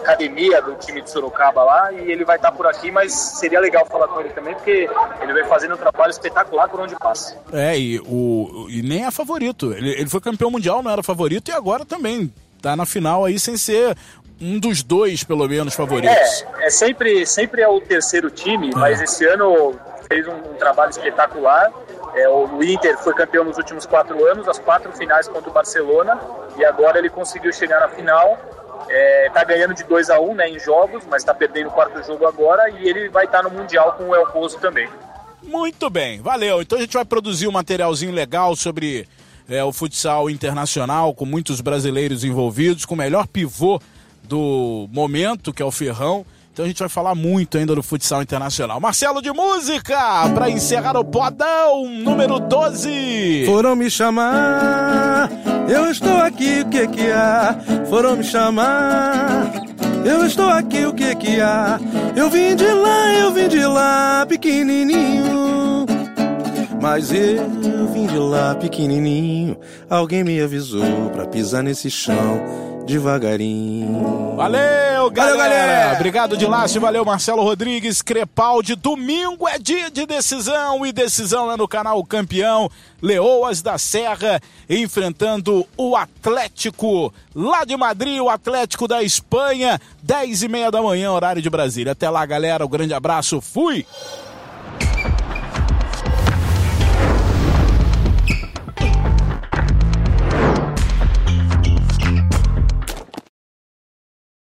Academia do time de Sorocaba lá e ele vai estar por aqui, mas seria legal falar com ele também, porque ele vem fazendo um trabalho espetacular por onde passa. É, e, o, e nem é favorito. Ele, ele foi campeão mundial, não era favorito, e agora também tá na final aí sem ser um dos dois, pelo menos, favoritos. É, é sempre, sempre é o terceiro time, é. mas esse ano fez um, um trabalho espetacular. É, o Inter foi campeão nos últimos quatro anos, as quatro finais contra o Barcelona, e agora ele conseguiu chegar na final. Está é, ganhando de 2 a 1 um, né, em jogos, mas está perdendo o quarto jogo agora e ele vai estar tá no Mundial com o El Pozo também. Muito bem, valeu. Então a gente vai produzir um materialzinho legal sobre é, o futsal internacional, com muitos brasileiros envolvidos, com o melhor pivô do momento, que é o Ferrão. Então a gente vai falar muito ainda do futsal internacional. Marcelo de música, para encerrar o podão número 12. Foram me chamar, eu estou aqui, o que que há? Foram me chamar, eu estou aqui, o que que há? Eu vim de lá, eu vim de lá, pequenininho. Mas eu vim de lá pequenininho. Alguém me avisou pra pisar nesse chão devagarinho. Valeu, galera! Valeu, galera! Obrigado de Lácio, valeu Marcelo Rodrigues, Crepaldi. Domingo é dia de decisão e decisão lá no canal Campeão. Leoas da Serra enfrentando o Atlético lá de Madrid, o Atlético da Espanha, 10 e meia da manhã, horário de Brasília. Até lá, galera, um grande abraço, fui!